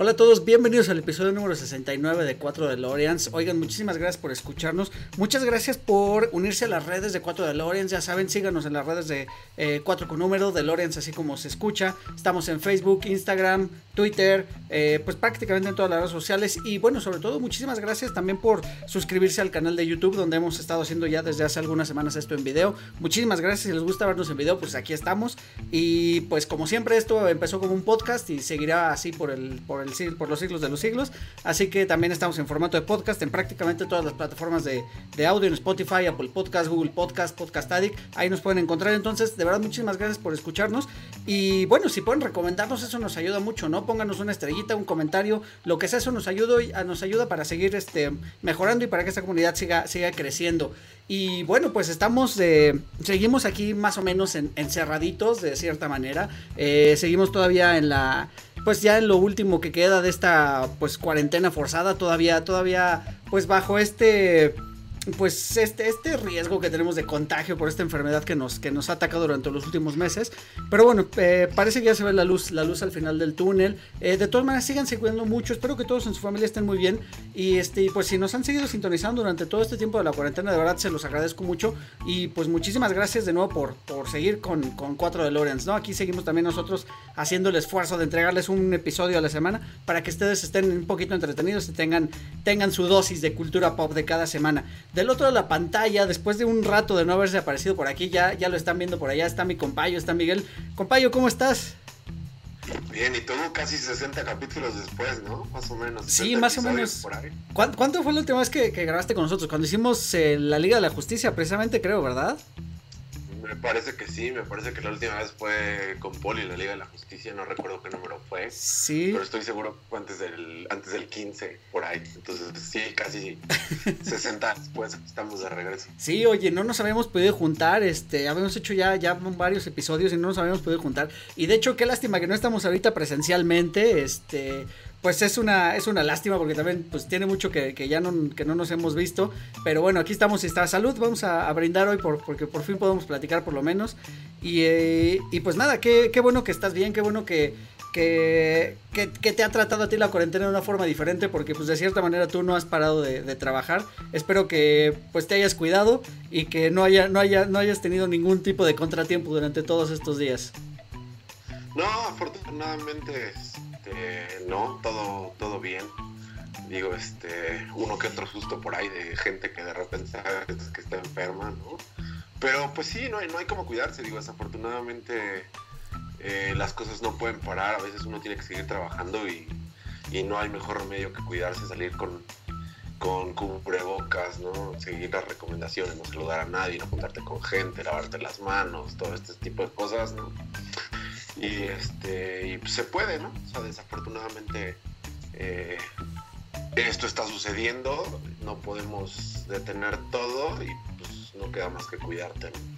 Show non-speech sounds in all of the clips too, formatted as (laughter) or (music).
Hola a todos, bienvenidos al episodio número 69 de 4 DeLoreans. Oigan, muchísimas gracias por escucharnos. Muchas gracias por unirse a las redes de 4 DeLoreans. Ya saben, síganos en las redes de 4 con número, DeLoreans, así como se escucha. Estamos en Facebook, Instagram, Twitter, eh, pues prácticamente en todas las redes sociales. Y bueno, sobre todo, muchísimas gracias también por suscribirse al canal de YouTube, donde hemos estado haciendo ya desde hace algunas semanas esto en video. Muchísimas gracias. Si les gusta vernos en video, pues aquí estamos. Y pues como siempre, esto empezó como un podcast y seguirá así por el, por el por los siglos de los siglos. Así que también estamos en formato de podcast en prácticamente todas las plataformas de, audio, en Spotify, Apple Podcast, Google Podcast, Podcast Addict. Ahí nos pueden encontrar. Entonces, de verdad, muchísimas gracias por escucharnos. Y bueno, si pueden recomendarnos, eso nos ayuda mucho, ¿no? Pónganos una estrellita, un comentario, lo que sea, eso nos ayuda, nos ayuda para seguir este, mejorando y para que esta comunidad siga, siga creciendo. Y bueno, pues estamos, eh, seguimos aquí más o menos encerraditos de cierta manera. Eh, seguimos todavía en la, pues ya en lo último que queda de esta, pues cuarentena forzada, todavía, todavía, pues bajo este pues este, este riesgo que tenemos de contagio por esta enfermedad que nos, que nos ha atacado durante los últimos meses. Pero bueno, eh, parece que ya se ve la luz, la luz al final del túnel. Eh, de todas maneras, sigan cuidando mucho. Espero que todos en su familia estén muy bien. Y este, pues si nos han seguido sintonizando durante todo este tiempo de la cuarentena, de verdad se los agradezco mucho. Y pues muchísimas gracias de nuevo por, por seguir con, con 4 de Lorenz, ¿no? Aquí seguimos también nosotros haciendo el esfuerzo de entregarles un episodio a la semana para que ustedes estén un poquito entretenidos y tengan, tengan su dosis de cultura pop de cada semana. Del otro de la pantalla, después de un rato de no haberse aparecido por aquí, ya, ya lo están viendo por allá, está mi compañero, está Miguel. Compañero, ¿cómo estás? Bien, y todo casi 60 capítulos después, ¿no? Más o menos. Sí, más o menos. ¿Cuánto, fue la última vez que, que grabaste con nosotros? Cuando hicimos eh, la Liga de la Justicia, precisamente, creo, ¿verdad? Me parece que sí, me parece que la última vez fue con Poli en la Liga de la Justicia, no recuerdo qué número fue. Sí. Pero estoy seguro antes del, antes del 15, por ahí. Entonces, sí, casi (laughs) 60 después estamos de regreso. Sí, oye, no nos habíamos podido juntar, este, habíamos hecho ya, ya varios episodios y no nos habíamos podido juntar. Y de hecho, qué lástima que no estamos ahorita presencialmente, este, pues es una, es una lástima porque también pues tiene mucho que, ya no, que no nos hemos visto. Pero bueno, aquí estamos y está salud. Vamos a, brindar hoy por, porque por fin podemos platicar por lo menos. Y, eh, y pues nada, qué, qué, bueno que estás bien, qué bueno que, que, que, te ha tratado a ti la cuarentena de una forma diferente porque pues de cierta manera tú no has parado de, trabajar. Espero que pues te hayas cuidado y que no, haya, no, haya, no hayas tenido ningún tipo de contratiempo durante todos estos días. No, afortunadamente este, no, todo, todo bien. Digo, este, uno que otro susto por ahí de gente que de repente sabes que está enferma, ¿no? Pero pues sí, no hay, no hay como cuidarse, digo, desafortunadamente eh, las cosas no pueden parar, a veces uno tiene que seguir trabajando y, no hay mejor remedio que cuidarse, salir con, con cubrebocas, ¿no? Seguir las recomendaciones, no saludar a nadie, no juntarte con gente, lavarte las manos, todo este tipo de cosas, ¿no? Y este, y pues se puede, ¿no? O sea, desafortunadamente eh, esto está sucediendo, no podemos detener todo y pues no queda más que cuidarte. ¿no?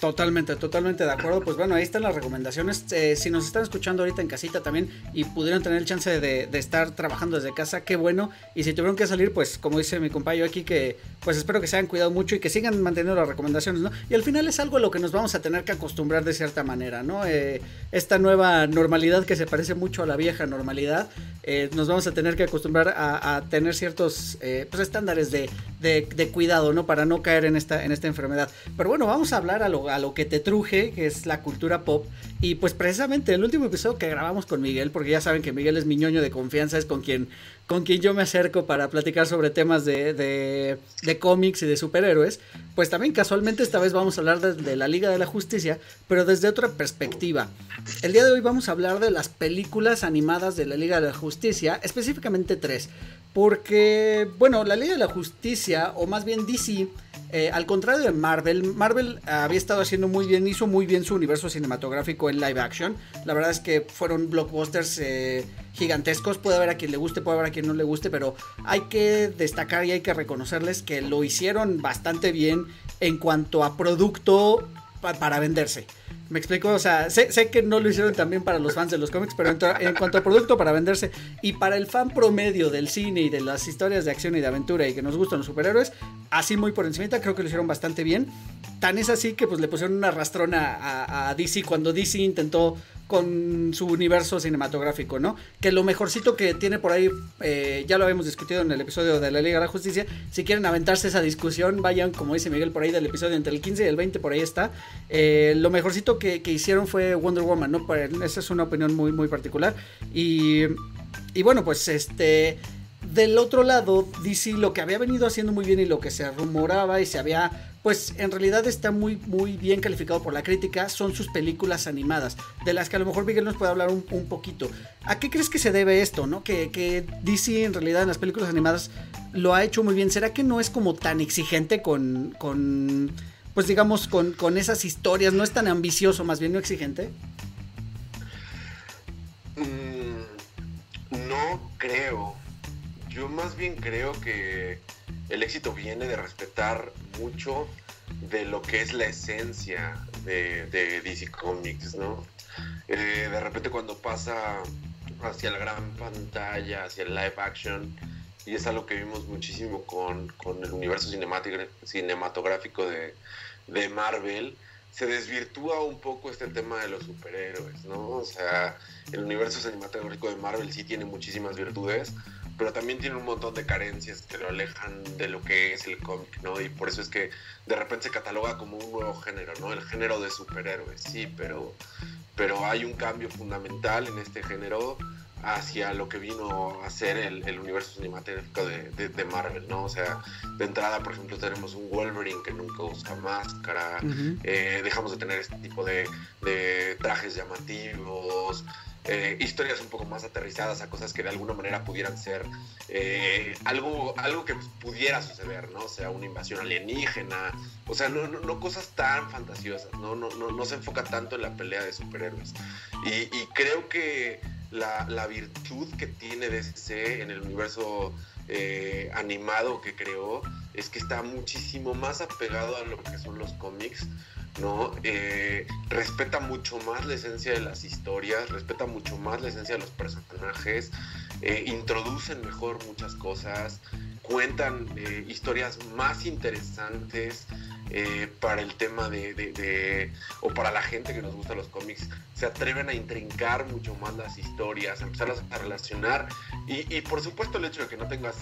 Totalmente, totalmente de acuerdo. Pues bueno, ahí están las recomendaciones. Eh, si nos están escuchando ahorita en casita también y pudieron tener el chance de, estar trabajando desde casa, qué bueno. Y si tuvieron que salir, pues como dice mi compañero aquí, que pues espero que se hayan cuidado mucho y que sigan manteniendo las recomendaciones, ¿no? Y al final es algo a lo que nos vamos a tener que acostumbrar de cierta manera, ¿no? Eh, esta nueva normalidad que se parece mucho a la vieja normalidad, eh, nos vamos a tener que acostumbrar a, tener ciertos pues, estándares de, de, cuidado, ¿no? Para no caer en esta, en esta enfermedad. Pero bueno, vamos a hablar a lo a lo que te truje, que es la cultura pop. Y pues precisamente el último episodio que grabamos con Miguel, porque ya saben que Miguel es mi ñoño de confianza, es con quien, con quien yo me acerco para platicar sobre temas de, de, cómics y de superhéroes, pues también casualmente esta vez vamos a hablar de, la Liga de la Justicia, pero desde otra perspectiva. El día de hoy vamos a hablar de las películas animadas de la Liga de la Justicia, específicamente tres. Porque, bueno, la Liga de la Justicia, o más bien DC, eh, al contrario de Marvel, Marvel había estado haciendo muy bien, hizo muy bien su universo cinematográfico en live action. La verdad es que fueron blockbusters eh, gigantescos. Puede haber a quien le guste, puede haber a quien no le guste, pero hay que destacar y hay que reconocerles que lo hicieron bastante bien en cuanto a producto para venderse. Me explico, o sea, sé, que no lo hicieron también para los fans de los cómics, pero en, cuanto a producto para venderse y para el fan promedio del cine y de las historias de acción y de aventura y que nos gustan los superhéroes, así muy por encima, creo que lo hicieron bastante bien. Tan es así que pues le pusieron una rastrona a, a DC cuando DC intentó con su universo cinematográfico, ¿no? Que lo mejorcito que tiene por ahí, eh, ya lo habíamos discutido en el episodio de la Liga de la Justicia, si quieren aventarse esa discusión, vayan, como dice Miguel, por ahí del episodio entre el 15 y el 20, por ahí está. Eh, lo mejorcito que, hicieron fue Wonder Woman, ¿no? esa es una opinión muy, muy particular. Y, y bueno, pues este... Del otro lado, DC lo que había venido haciendo muy bien y lo que se rumoraba y se había pues en realidad está muy, muy bien calificado por la crítica, son sus películas animadas, de las que a lo mejor Miguel nos puede hablar un, poquito. ¿A qué crees que se debe esto, no? Que, que, DC en realidad en las películas animadas lo ha hecho muy bien. ¿Será que no es como tan exigente con, con pues digamos, con, con esas historias? ¿No es tan ambicioso, más bien no exigente? Mm, no creo. Yo más bien creo que el éxito viene de respetar mucho de lo que es la esencia de, DC Comics, ¿no? Eh, de repente cuando pasa hacia la gran pantalla, hacia el live action, y es algo que vimos muchísimo con, el universo cinematográfico de, de, Marvel, se desvirtúa un poco este tema de los superhéroes, ¿no? O sea, el universo cinematográfico de Marvel sí tiene muchísimas virtudes, pero también tiene un montón de carencias que lo alejan de lo que es el cómic, ¿no? Y por eso es que de repente se cataloga como un nuevo género, ¿no? El género de superhéroes, sí, pero, pero hay un cambio fundamental en este género hacia lo que vino a ser el, universo cinematográfico de, Marvel, ¿no? O sea, de entrada, por ejemplo, tenemos un Wolverine que nunca usa máscara, eh, dejamos de tener este tipo de, de trajes llamativos, eh, historias un poco más aterrizadas a cosas que de alguna manera pudieran ser eh, algo, algo que pudiera suceder, ¿no? O sea, una invasión alienígena, o sea, no, no, cosas tan fantasiosas, ¿no? No, ¿no? no, se enfoca tanto en la pelea de superhéroes. Y, creo que la, la, virtud que tiene DC en el universo eh, animado que creó es que está muchísimo más apegado a lo que son los cómics ¿no? Eh, respeta mucho más la esencia de las historias, respeta mucho más la esencia de los personajes, eh, introducen mejor muchas cosas, cuentan eh, historias más interesantes para el tema de, o para la gente que nos gusta los cómics, se atreven a intrincar mucho más las historias, a empezarlas a relacionar y, por supuesto el hecho de que no tengas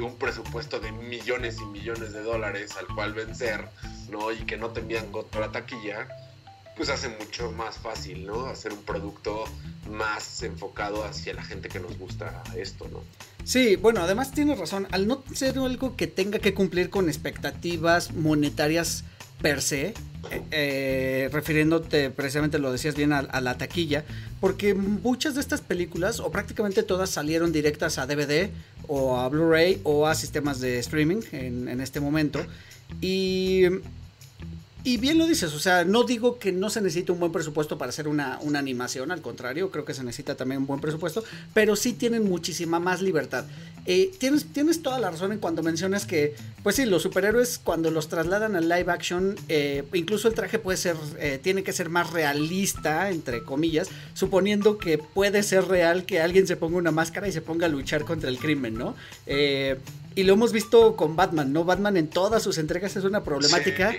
un presupuesto de millones y millones de dólares al cual vencer, ¿no? Y que no te envían contra la taquilla, pues hace mucho más fácil, ¿no? Hacer un producto más enfocado hacia la gente que nos gusta esto, ¿no? Sí, bueno, además tienes razón, al no ser algo que tenga que cumplir con expectativas monetarias per se, eh, eh, refiriéndote precisamente lo decías bien a, la taquilla, porque muchas de estas películas, o prácticamente todas, salieron directas a DVD o a Blu-ray o a sistemas de streaming en, en este momento. Y y bien lo dices, o sea, no digo que no se necesite un buen presupuesto para hacer una, animación, al contrario, creo que se necesita también un buen presupuesto, pero sí tienen muchísima más libertad. Eh, tienes, tienes toda la razón en cuando mencionas que, pues sí, los superhéroes cuando los trasladan al live action, eh, incluso el traje puede ser, eh, tiene que ser más realista, entre comillas, suponiendo que puede ser real que alguien se ponga una máscara y se ponga a luchar contra el crimen, ¿no? y lo hemos visto con Batman, ¿no? Batman en todas sus entregas es una problemática.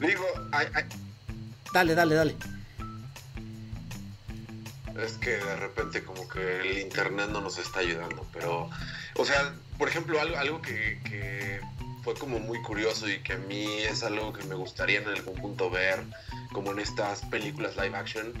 Digo, Dale, dale, dale. Es que de repente como que el internet no nos está ayudando, pero, o sea, por ejemplo, algo, algo que, fue como muy curioso y que a mí es algo que me gustaría en algún punto ver, como en estas películas live action,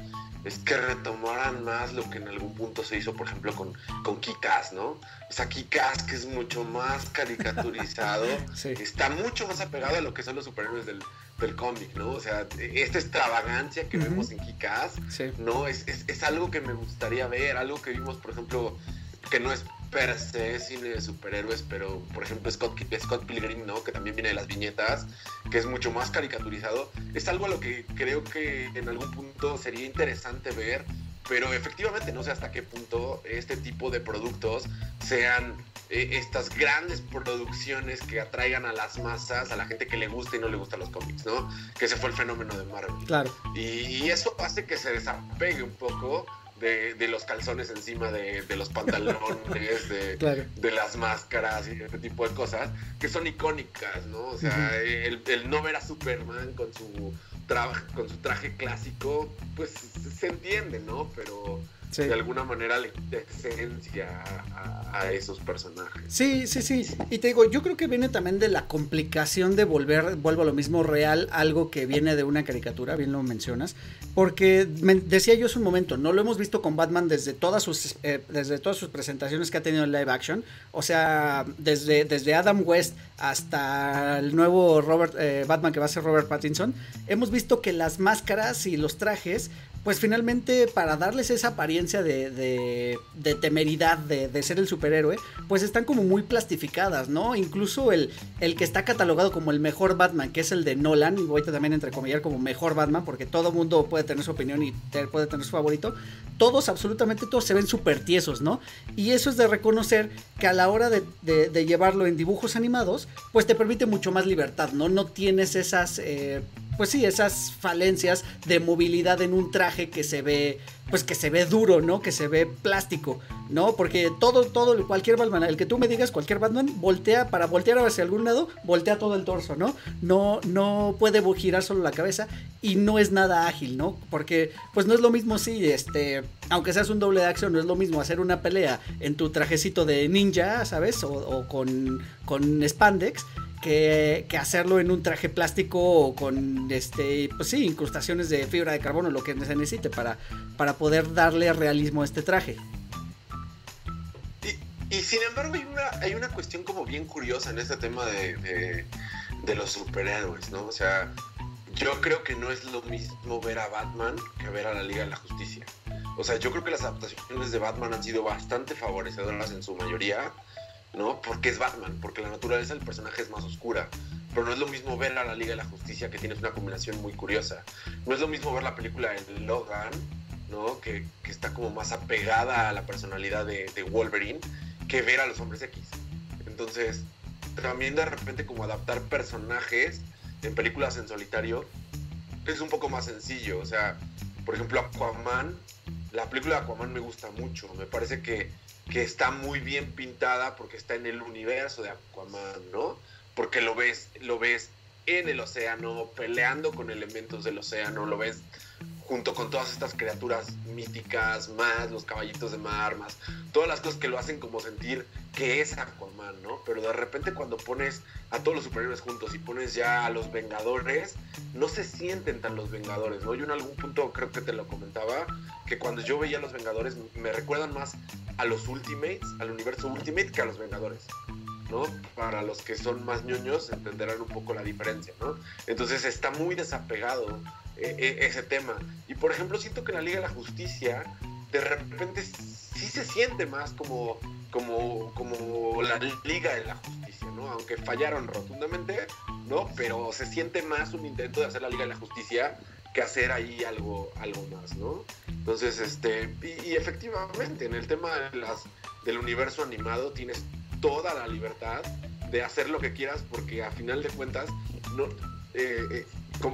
es que retomaran más lo que en algún punto se hizo, por ejemplo, con, con Kikas, ¿no? O sea, Kikas, que es mucho más caricaturizado, (laughs) está mucho más apegado a lo que son los superhéroes del, del cómic, ¿no? O sea, esta extravagancia que vemos en Kikaz, ¿no? Es, es, algo que me gustaría ver, algo que vimos, por ejemplo, que no es per se cine de superhéroes, pero por ejemplo Scott, Scott Pilgrim, ¿no? Que también viene de las viñetas, que es mucho más caricaturizado. Es algo a lo que creo que en algún punto sería interesante ver pero efectivamente no sé hasta qué punto este tipo de productos sean eh, estas grandes producciones que atraigan a las masas, a la gente que le gusta y no le gustan los cómics, ¿no? Que ese fue el fenómeno de Marvel. Claro. Y, eso hace que se desapegue un poco de, los calzones encima de, los pantalones, de, (laughs) de, las máscaras y ese tipo de cosas, que son icónicas, ¿no? O sea, el, el, no ver a Superman con su, con su traje clásico, pues se entiende, ¿no? Pero de alguna manera le quita esencia a, esos personajes. Sí, sí, sí. Y te digo, yo creo que viene también de la complicación de volver, vuelvo a lo mismo, real, algo que viene de una caricatura, bien lo mencionas. Porque decía yo hace un momento, no lo hemos visto con Batman desde todas sus, eh, desde todas sus presentaciones que ha tenido en live action. O sea, desde, desde Adam West hasta el nuevo Robert, eh, Batman que va a ser Robert Pattinson. Hemos visto que las máscaras y los trajes pues finalmente para darles esa apariencia de, de, temeridad, de, ser el superhéroe, pues están como muy plastificadas, ¿no? Incluso el, el que está catalogado como el mejor Batman, que es el de Nolan, y voy a también entrecomillar como mejor Batman, porque todo mundo puede tener su opinión y puede tener su favorito, todos, absolutamente todos se ven súper tiesos, ¿no? Y eso es de reconocer que a la hora de, llevarlo en dibujos animados, pues te permite mucho más libertad, ¿no? No tienes esas... Eh, pues sí, esas falencias de movilidad en un traje que se ve, pues que se ve duro, ¿no? Que se ve plástico, ¿no? Porque todo, todo, cualquier Batman, el que tú me digas, cualquier Batman, voltea, para voltear hacia algún lado, voltea todo el torso, ¿no? No, no puede girar solo la cabeza y no es nada ágil, ¿no? Porque, pues no es lo mismo si, este, aunque seas un doble de acción, no es lo mismo hacer una pelea en tu trajecito de ninja, ¿sabes? O, o con, con spandex que, hacerlo en un traje plástico con este pues sí incrustaciones de fibra de carbono lo que se necesite para, para poder darle realismo a este traje. Y, sin embargo hay una, hay una cuestión como bien curiosa en este tema de, de, los superhéroes no o sea yo creo que no es lo mismo ver a Batman que ver a la Liga de la Justicia. O sea yo creo que las adaptaciones de Batman han sido bastante favorecedoras en su mayoría ¿no? Porque es Batman, porque la naturaleza del personaje es más oscura. Pero no es lo mismo ver a la Liga de la Justicia, que tienes una combinación muy curiosa. No es lo mismo ver la película de Logan, ¿no? Que, está como más apegada a la personalidad de, de, Wolverine, que ver a los hombres X. Entonces, también de repente como adaptar personajes en películas en solitario es un poco más sencillo. O sea, por ejemplo, Aquaman, la película de Aquaman me gusta mucho. Me parece que que está muy bien pintada porque está en el universo de Aquaman, ¿no? Porque lo ves, lo ves en el océano, peleando con elementos del océano, lo ves junto con todas estas criaturas míticas, más los caballitos de mar, más todas las cosas que lo hacen como sentir que es Aquaman, ¿no? Pero de repente cuando pones a todos los superhéroes juntos y pones ya a los Vengadores, no se sienten tan los Vengadores, ¿no? Yo en algún punto creo que te lo comentaba, que cuando yo veía a los Vengadores me recuerdan más a los Ultimates, al universo Ultimate, que a los Vengadores. ¿no? Para los que son más ñoños entenderán un poco la diferencia, ¿no? Entonces está muy desapegado eh, ese tema. Y por ejemplo, siento que en la Liga de la Justicia, de repente sí se siente más como, como, como la Liga de la Justicia, ¿no? Aunque fallaron rotundamente, ¿no? Pero se siente más un intento de hacer la Liga de la Justicia que hacer ahí algo, algo más, ¿no? Entonces, este, y, efectivamente, en el tema de las, del universo animado tienes toda la libertad de hacer lo que quieras porque a final de cuentas, no, eh,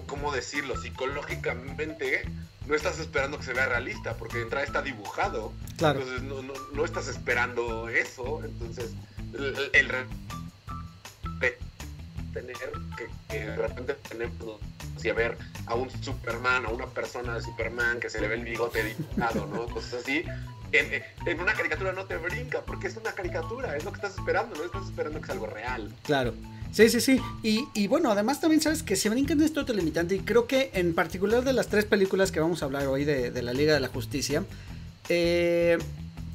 ¿cómo, decirlo? Psicológicamente no estás esperando que se vea realista, porque de entrada está dibujado. Entonces no, no, no, estás esperando eso. Entonces, el, el tener que, que, de repente tenemos y a ver a un Superman, a una persona de Superman que se le ve el bigote dibujado, ¿no? (laughs) Cosas así. En, en, una caricatura no te brinca, porque es una caricatura, es lo que estás esperando, no estás esperando que sea algo real. Claro. Sí, sí, sí. Y, y, bueno, además también sabes que se brincan esto limitante y creo que en particular de las tres películas que vamos a hablar hoy de, de la Liga de la Justicia, eh,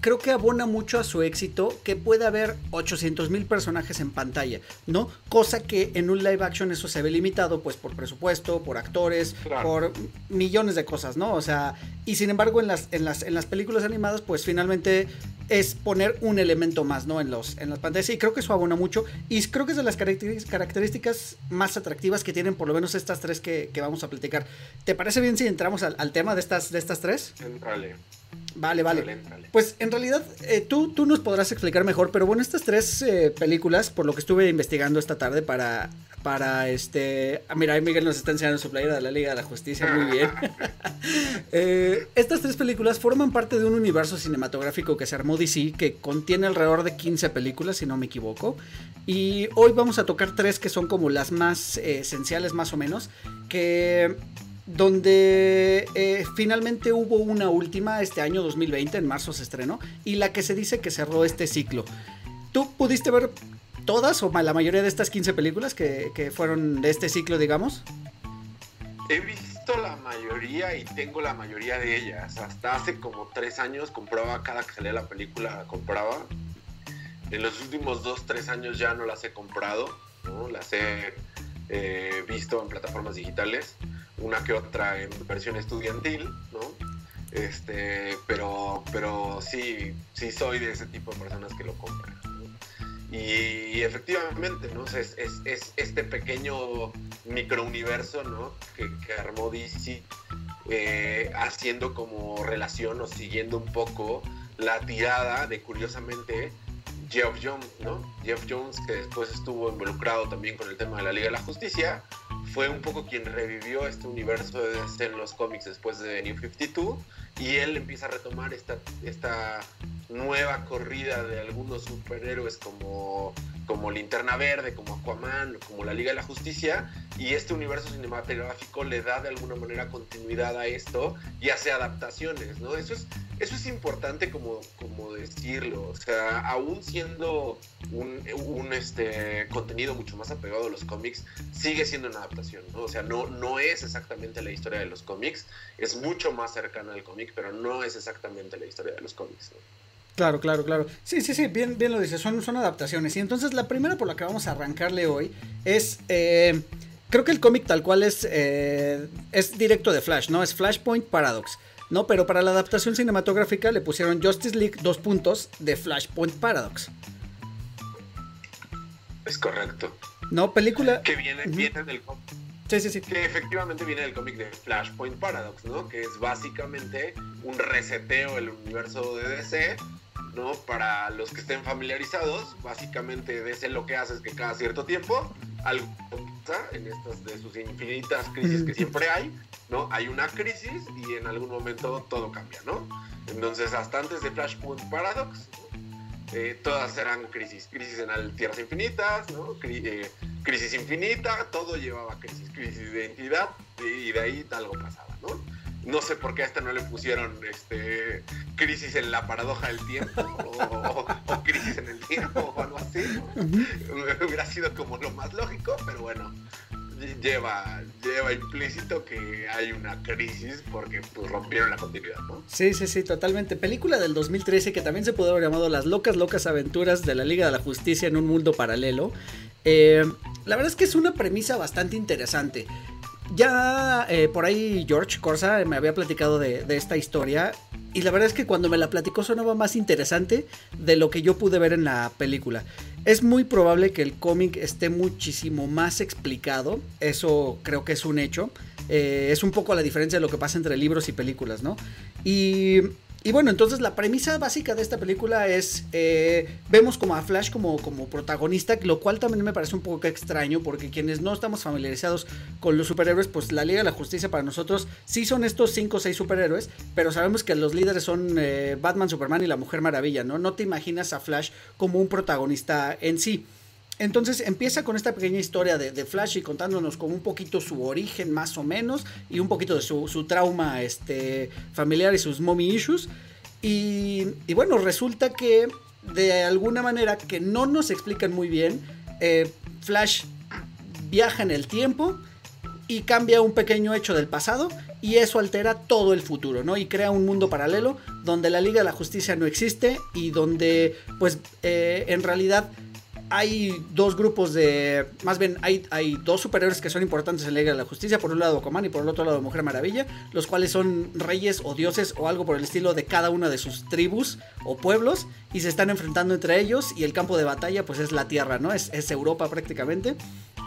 creo que abona mucho a su éxito que puede haber 800 mil personajes en pantalla, ¿no? Cosa que en un live action eso se ve limitado, pues por presupuesto, por actores, por millones de cosas, ¿no? O sea, y sin embargo en las, en las, en las películas animadas, pues finalmente es poner un elemento más, ¿no? En, los, en las pantallas. Y creo que eso abona mucho. Y creo que es de las características más atractivas que tienen por lo menos estas tres que, vamos a platicar. ¿Te parece bien si entramos al, tema de estas, de estas tres? Entrale. Vale, vale. Pues en realidad eh, tú, tú nos podrás explicar mejor, pero bueno, estas tres eh, películas, por lo que estuve investigando esta tarde para, para este... Ah, mira, ahí Miguel nos está enseñando su playera de la Liga de la Justicia, muy bien. (laughs) Eh, estas tres películas forman parte de un universo cinematográfico que se armó DC, que contiene alrededor de 15 películas, si no me equivoco. Y hoy vamos a tocar tres que son como las más esenciales, más o menos, que donde eh, finalmente hubo una última este año 2020, en marzo se estrenó, y la que se dice que cerró este ciclo. ¿Tú pudiste ver todas o la mayoría de estas 15 películas que, fueron de este ciclo, digamos? He visto la mayoría y tengo la mayoría de ellas. Hasta hace como tres años compraba cada que salía la película, compraba. En los últimos dos, tres años ya no las he comprado, ¿no? las he eh, visto en plataformas digitales una que otra en versión estudiantil, ¿no? Este, pero, pero sí, sí soy de ese tipo de personas que lo compran. Y, efectivamente, ¿no? Es, es, este pequeño microuniverso, ¿no? Que, que armó DC eh, haciendo como relación o siguiendo un poco la tirada de, curiosamente, Jeff Jones, ¿no? Jeff Jones, que después estuvo involucrado también con el tema de la Liga de la Justicia, fue un poco quien revivió este universo de DC en los cómics después de New 52 y él empieza a retomar esta, esta nueva corrida de algunos superhéroes como, como Linterna Verde, como Aquaman, como la Liga de la Justicia, y este universo cinematográfico le da de alguna manera continuidad a esto y hace adaptaciones, ¿no? Eso es, eso es importante como, como decirlo, o sea, aún siendo un, un este, contenido mucho más apegado a los cómics, sigue siendo una adaptación, ¿no? O sea, no, no es exactamente la historia de los cómics, es mucho más cercana al cómic, pero no es exactamente la historia de los cómics, ¿no? Claro, claro, claro. Sí, sí, sí, bien, bien lo dices, son, son adaptaciones. Y entonces la primera por la que vamos a arrancarle hoy es... Eh, creo que el cómic tal cual es, eh, es directo de Flash, ¿no? Es Flashpoint Paradox. ¿no? Pero para la adaptación cinematográfica le pusieron Justice League dos puntos de Flashpoint Paradox. Es correcto. No, película. Que viene, viene del cómic. Sí, sí, sí. Que efectivamente viene del cómic de Flashpoint Paradox, ¿no? Que es básicamente un reseteo del universo de DC ¿no? Para los que estén familiarizados, básicamente DC lo que hace es que cada cierto tiempo, algo en estas de sus infinitas crisis que siempre hay, ¿no? Hay una crisis y en algún momento todo cambia, ¿no? Entonces, hasta antes de Flashpoint Paradox, eh, todas eran crisis, crisis en tierras infinitas, ¿no? Eh, crisis infinita, todo llevaba crisis, crisis de identidad y de ahí algo pasaba, ¿no? No sé por qué a esta no le pusieron este, crisis en la paradoja del tiempo o, crisis en el tiempo o algo así. (laughs) Hubiera sido como lo más lógico, pero bueno, lleva, lleva implícito que hay una crisis porque pues, rompieron la continuidad, ¿no? Sí, sí, sí, totalmente. Película del 2013 que también se puede haber llamado Las locas, locas aventuras de la Liga de la Justicia en un mundo paralelo. Eh, la verdad es que es una premisa bastante interesante. Ya eh, por ahí George Corsa me había platicado de, esta historia y la verdad es que cuando me la platicó sonaba más interesante de lo que yo pude ver en la película. Es muy probable que el cómic esté muchísimo más explicado, eso creo que es un hecho. Eh, es un poco la diferencia de lo que pasa entre libros y películas, ¿no? Y y bueno, entonces la premisa básica de esta película es, eh, vemos como a Flash como, como protagonista, lo cual también me parece un poco extraño, porque quienes no estamos familiarizados con los superhéroes, pues la Liga de la Justicia para nosotros sí son estos 5 o 6 superhéroes, pero sabemos que los líderes son eh, Batman, Superman y la Mujer Maravilla, ¿no? No te imaginas a Flash como un protagonista en sí. Entonces empieza con esta pequeña historia de, Flash y contándonos como un poquito su origen más o menos y un poquito de su, trauma este, familiar y sus mommy issues. Y, bueno, resulta que de alguna manera que no nos explican muy bien, eh, Flash viaja en el tiempo y cambia un pequeño hecho del pasado y eso altera todo el futuro, ¿no? Y crea un mundo paralelo donde la Liga de la Justicia no existe y donde pues eh, en realidad hay dos grupos de. Más bien, hay, hay dos superhéroes que son importantes en la Liga de la Justicia. Por un lado, Aquaman y por el otro lado, Mujer Maravilla. Los cuales son reyes o dioses o algo por el estilo de cada una de sus tribus o pueblos. Y se están enfrentando entre ellos. Y el campo de batalla, pues es la tierra, ¿no? Es, es Europa prácticamente.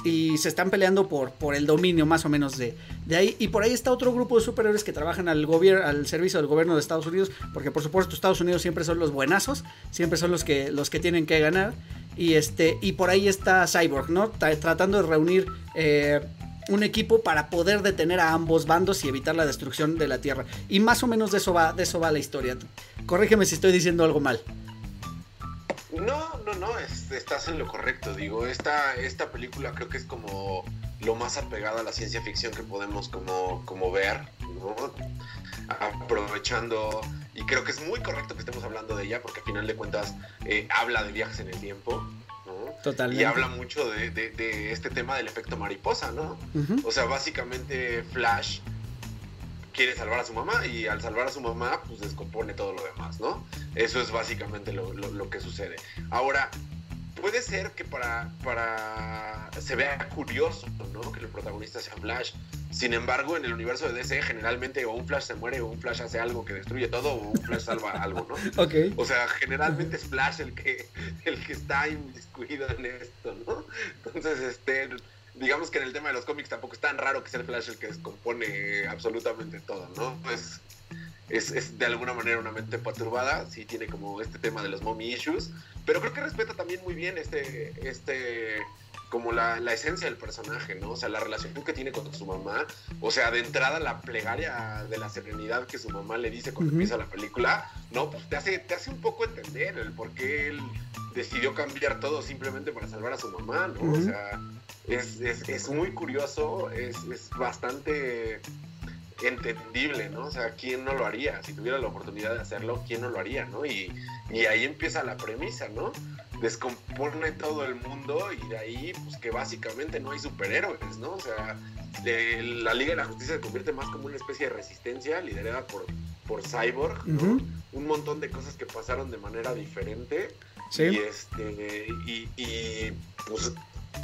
Y se están peleando por, por el dominio, más o menos, de, de ahí. Y por ahí está otro grupo de superhéroes que trabajan al, al servicio del gobierno de Estados Unidos. Porque, por supuesto, Estados Unidos siempre son los buenazos. Siempre son los que, los que tienen que ganar. Y, este, y por ahí está Cyborg, ¿no? tratando de reunir eh, un equipo para poder detener a ambos bandos y evitar la destrucción de la Tierra. Y más o menos de eso va, de eso va la historia. Corrígeme si estoy diciendo algo mal. No, no, no, estás en lo correcto. Digo, esta, esta película creo que es como lo más apegado a la ciencia ficción que podemos como, como ver, ¿no? Aprovechando y creo que es muy correcto que estemos hablando de ella porque al final de cuentas eh, habla de viajes en el tiempo. ¿no? Totalmente. Y habla mucho de, este tema del efecto mariposa, ¿no? O sea, básicamente Flash quiere salvar a su mamá y al salvar a su mamá, pues descompone todo lo demás, ¿no? Eso es básicamente lo, lo que sucede. Ahora, puede ser que para, para se vea curioso, ¿no? Que el protagonista sea Flash. Sin embargo, en el universo de DC generalmente o un Flash se muere o un Flash hace algo que destruye todo o un Flash salva algo, ¿no? (laughs) Ok. O sea, generalmente es Flash el que, el que está inmiscuido en esto, ¿no? Entonces, este, digamos que en el tema de los cómics tampoco es tan raro que sea el Flash el que descompone absolutamente todo, ¿no? Pues es, de alguna manera una mente perturbada, sí tiene como este tema de los mommy issues, pero creo que respeta también muy bien este, este, como la, la, esencia del personaje, ¿no? O sea, la relación que tiene con su mamá, o sea, de entrada la plegaria de la serenidad que su mamá le dice cuando empieza la película, ¿no? Pues te hace, te hace un poco entender el por qué él decidió cambiar todo simplemente para salvar a su mamá, ¿no? O sea, es, es, es, muy curioso, es, es bastante entendible, ¿no? O sea, ¿quién no lo haría? Si tuviera la oportunidad de hacerlo, ¿quién no lo haría, no? Y, y ahí empieza la premisa, ¿no? Descompone todo el mundo y de ahí, pues que básicamente no hay superhéroes, ¿no? O sea, la Liga de la Justicia se convierte más como una especie de resistencia liderada por, por Cyborg, ¿no? Un montón de cosas que pasaron de manera diferente. Sí. Y, este, y, y pues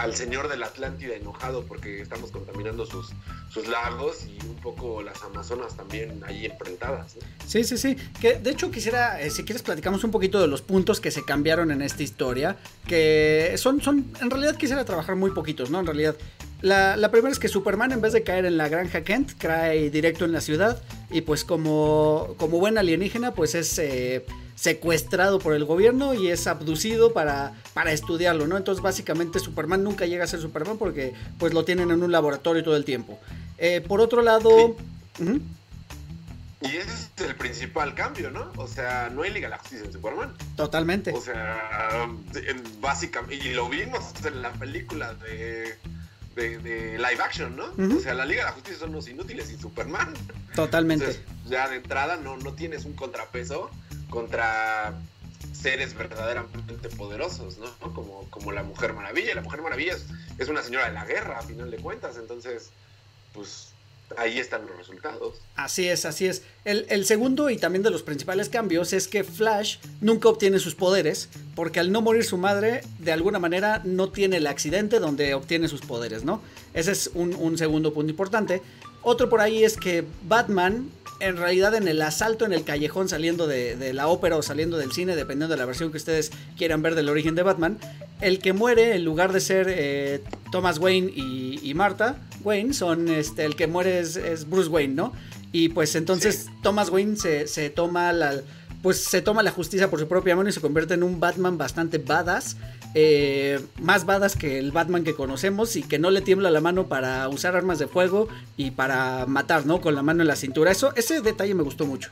al señor de la Atlántida enojado porque estamos contaminando sus, sus lagos y un poco las Amazonas también ahí enfrentadas. Sí, sí, sí. Que de hecho quisiera, eh, si quieres, platicamos un poquito de los puntos que se cambiaron en esta historia, que son, son, en realidad quisiera trabajar muy poquitos, ¿no? En realidad, la, la, primera es que Superman en vez de caer en la granja Kent, cae directo en la ciudad y pues como, como buen alienígena pues es eh, secuestrado por el gobierno y es abducido para, para estudiarlo, ¿no? Entonces básicamente Superman nunca llega a ser Superman porque pues lo tienen en un laboratorio todo el tiempo. Eh, por otro lado... Y ese es el principal cambio, ¿no? O sea, no hay Liga de la Justicia en Superman. Totalmente. O sea, básicamente, y lo vimos en la película de de, live action, ¿no? O sea, la Liga de la Justicia son unos inútiles sin Superman. Totalmente. ya de entrada no, no tienes un contrapeso contra seres verdaderamente poderosos, ¿no? Como, como la Mujer Maravilla. La Mujer Maravilla es, es una señora de la guerra, a final de cuentas. Entonces, pues ahí están los resultados. Así es, así es. El, segundo y también de los principales cambios es que Flash nunca obtiene sus poderes porque al no morir su madre, de alguna manera no tiene el accidente donde obtiene sus poderes, ¿no? Ese es un, segundo punto importante. Otro por ahí es que Batman, en realidad en el asalto en el callejón saliendo de, la ópera o saliendo del cine, dependiendo de la versión que ustedes quieran ver del origen de Batman, el que muere en lugar de ser eh, Thomas Wayne y, y Martha, Wayne son, este, el que muere es, Bruce Wayne, ¿no? Y pues entonces Thomas Wayne se, toma la, pues se toma la justicia por su propia mano y se convierte en un Batman bastante badass. Eh, más badass que el Batman que conocemos y que no le tiembla la mano para usar armas de fuego y para matar, ¿no? Con la mano en la cintura. Eso, ese detalle me gustó mucho.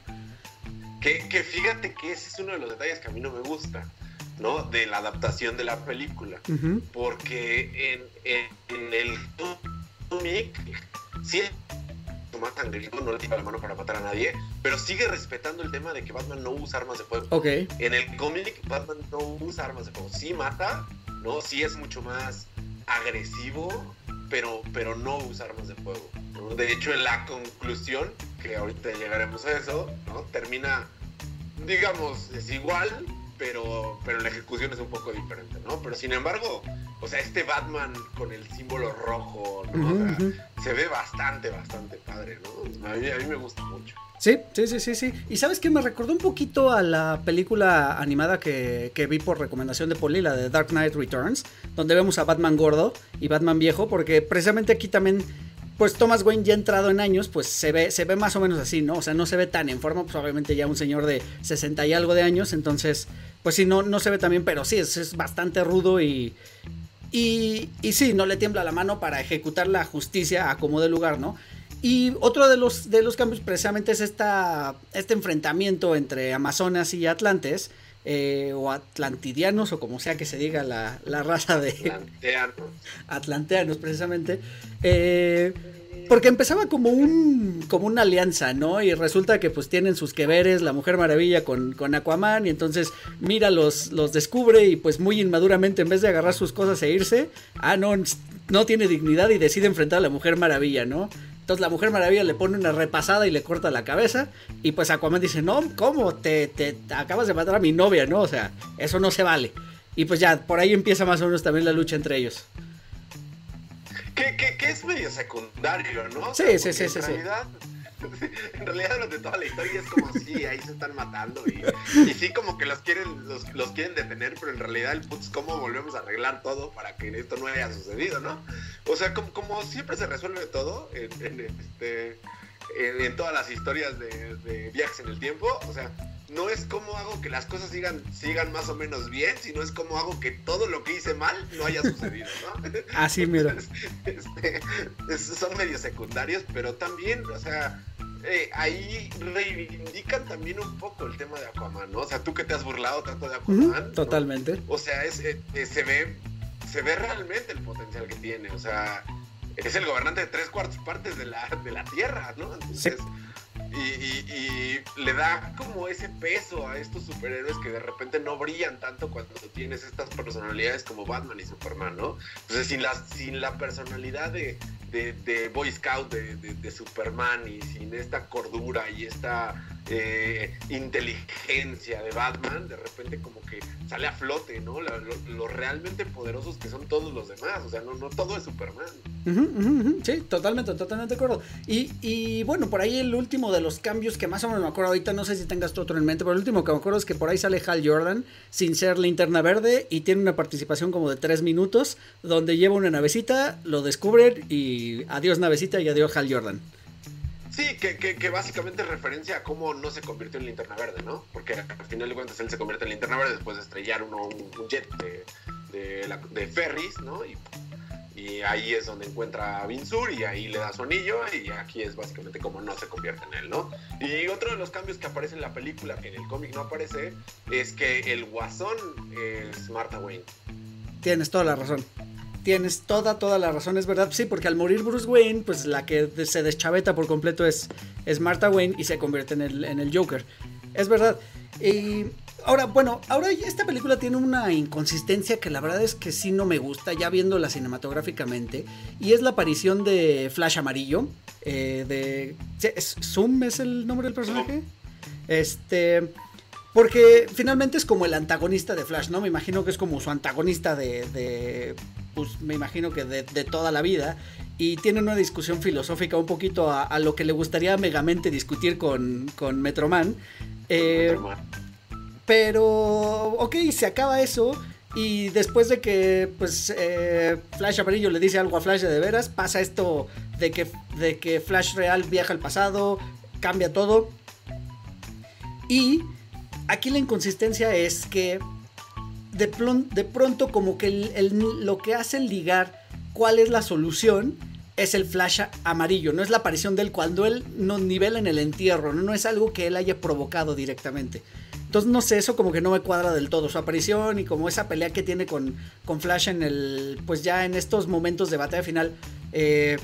Que, fíjate que ese es uno de los detalles que a mí no me gusta, ¿no? De la adaptación de la película. Porque en, en el cómic sí más sangriento, no le tira la mano para matar a nadie, pero sigue respetando el tema de que Batman no usa armas de fuego. Ok. En el cómic, Batman no usa armas de fuego. Sí mata, ¿no? Sí es mucho más agresivo, pero, pero no usa armas de fuego. De hecho, en la conclusión, que ahorita llegaremos a eso, ¿no? Termina, digamos, es igual, pero, pero la ejecución es un poco diferente, ¿no? Pero sin embargo, o sea, este Batman con el símbolo rojo, ¿no? se ve bastante, bastante padre, ¿no? A mí, a mí me gusta mucho. Sí, sí, sí, sí, sí. Y sabes que me recordó un poquito a la película animada que, que, vi por recomendación de Poli, la de Dark Knight Returns, donde vemos a Batman gordo y Batman viejo, porque precisamente aquí también, pues Thomas Wayne ya entrado en años, pues se ve, se ve más o menos así, ¿no? O sea, no se ve tan en forma, pues obviamente ya un señor de 60 y algo de años, entonces, pues sí, no, no se ve tan bien, pero sí, es, es bastante rudo y, y, y sí, no le tiembla la mano para ejecutar la justicia a como de lugar, ¿no? Y otro de los, de los cambios precisamente es esta, este enfrentamiento entre Amazonas y Atlantes, eh, o atlantidianos, o como sea que se diga la, la raza de... Atlanteanos. (laughs) Atlanteanos, precisamente. Eh, porque empezaba como un como una alianza, ¿no? Y resulta que pues tienen sus que veres la Mujer Maravilla con, con Aquaman y entonces Mira los, los descubre y pues muy inmaduramente en vez de agarrar sus cosas e irse, ah, no, no tiene dignidad y decide enfrentar a la Mujer Maravilla, ¿no? Entonces la Mujer Maravilla le pone una repasada y le corta la cabeza. Y pues Aquaman dice, no, ¿cómo? Te, te, acabas de matar a mi novia, ¿no? O sea, eso no se vale. Y pues ya, por ahí empieza más o menos también la lucha entre ellos. Que, que, que es medio secundario, ¿no? Sí, sí, sí, sí, en sí. Realidad, (laughs) en realidad durante toda la historia es como si ahí se están matando y, y sí como que los quieren los, los, quieren detener pero en realidad el punto es cómo volvemos a arreglar todo para que esto no haya sucedido no o sea como, como siempre se resuelve todo en, en este en, en, todas las historias de, de, viajes en el tiempo o sea no es como hago que las cosas sigan sigan más o menos bien sino es como hago que todo lo que hice mal no haya sucedido no (laughs) así mira (laughs) este, son medio secundarios pero también o sea eh, ahí reivindican también un poco el tema de Aquaman, ¿no? O sea, tú que te has burlado tanto de Aquaman. Uh -huh, totalmente. ¿no? O sea, es, eh, se ve se ve realmente el potencial que tiene. O sea, es el gobernante de tres cuartos partes de la, de la Tierra, ¿no? Entonces, sí. y, y, y, le da como ese peso a estos superhéroes que de repente no brillan tanto cuando tienes estas personalidades como Batman y Superman, ¿no? Entonces, sin la, sin la personalidad de, de, de Boy Scout de, de, de, Superman y sin esta cordura y esta eh, inteligencia de Batman, de repente como que sale a flote, ¿no? Lo, realmente poderosos que son todos los demás, o sea, no, no todo es Superman. Sí, totalmente, totalmente de acuerdo. Y, y, bueno, por ahí el último de los cambios que más o menos me acuerdo ahorita, no sé si tengas tú otro en mente, pero el último que me acuerdo es que por ahí sale Hal Jordan sin ser linterna verde y tiene una participación como de tres minutos donde lleva una navecita, lo descubren y adiós navecita y adiós Hal Jordan. Sí, que, que, básicamente es referencia a cómo no se convirtió en linterna verde, ¿no? Porque al final de cuentas él se convierte en linterna verde después de estrellar uno, un, jet de, de, la, ferries, ¿no? Y, ahí es donde encuentra a Binsur y ahí le da su anillo y aquí es básicamente como no se convierte en él, ¿no? Y otro de los cambios que aparece en la película, que en el cómic no aparece, es que el guasón es Martha Wayne. Tienes toda la razón tienes toda, toda la razón, es verdad. Sí, porque al morir Bruce Wayne, pues la que se deschaveta por completo es, es Martha Wayne y se convierte en el, en el Joker. Es verdad. Y ahora, bueno, ahora esta película tiene una inconsistencia que la verdad es que sí no me gusta, ya viéndola cinematográficamente. Y es la aparición de Flash Amarillo. Eh, de. ¿Zoom es el nombre del personaje? Este. Porque finalmente es como el antagonista de Flash, ¿no? Me imagino que es como su antagonista de, de pues me imagino que de, de, toda la vida. Y tienen una discusión filosófica un poquito a, a lo que le gustaría megamente discutir con, con Metroman. Eh, pero, ok, se acaba eso. Y después de que pues eh, Flash Amarillo le dice algo a Flash de veras, pasa esto de que, de que Flash Real viaja al pasado, cambia todo. Y aquí la inconsistencia es que de, pronto como que lo que hace ligar cuál es la solución es el flash amarillo, no es la aparición de él cuando él nos nivela en el entierro, no, no es algo que él haya provocado directamente. Entonces no sé, eso como que no me cuadra del todo su aparición y como esa pelea que tiene con, con Flash en el, pues ya en estos momentos de batalla final, eh,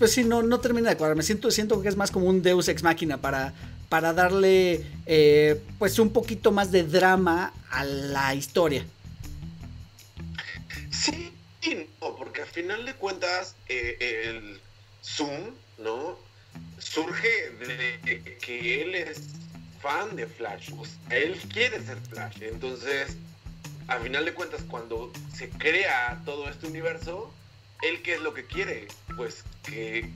pues sí, no, no termina de cuadrarme. Siento, siento que es más como un Deus ex máquina para, para darle eh, pues un poquito más de drama a la historia. Sí, no, porque al final de cuentas eh, el Zoom, ¿no? Surge de que él es fan de Flash. él quiere ser Flash. Entonces, a final de cuentas, cuando se crea todo este universo, él qué es lo que quiere? Pues que,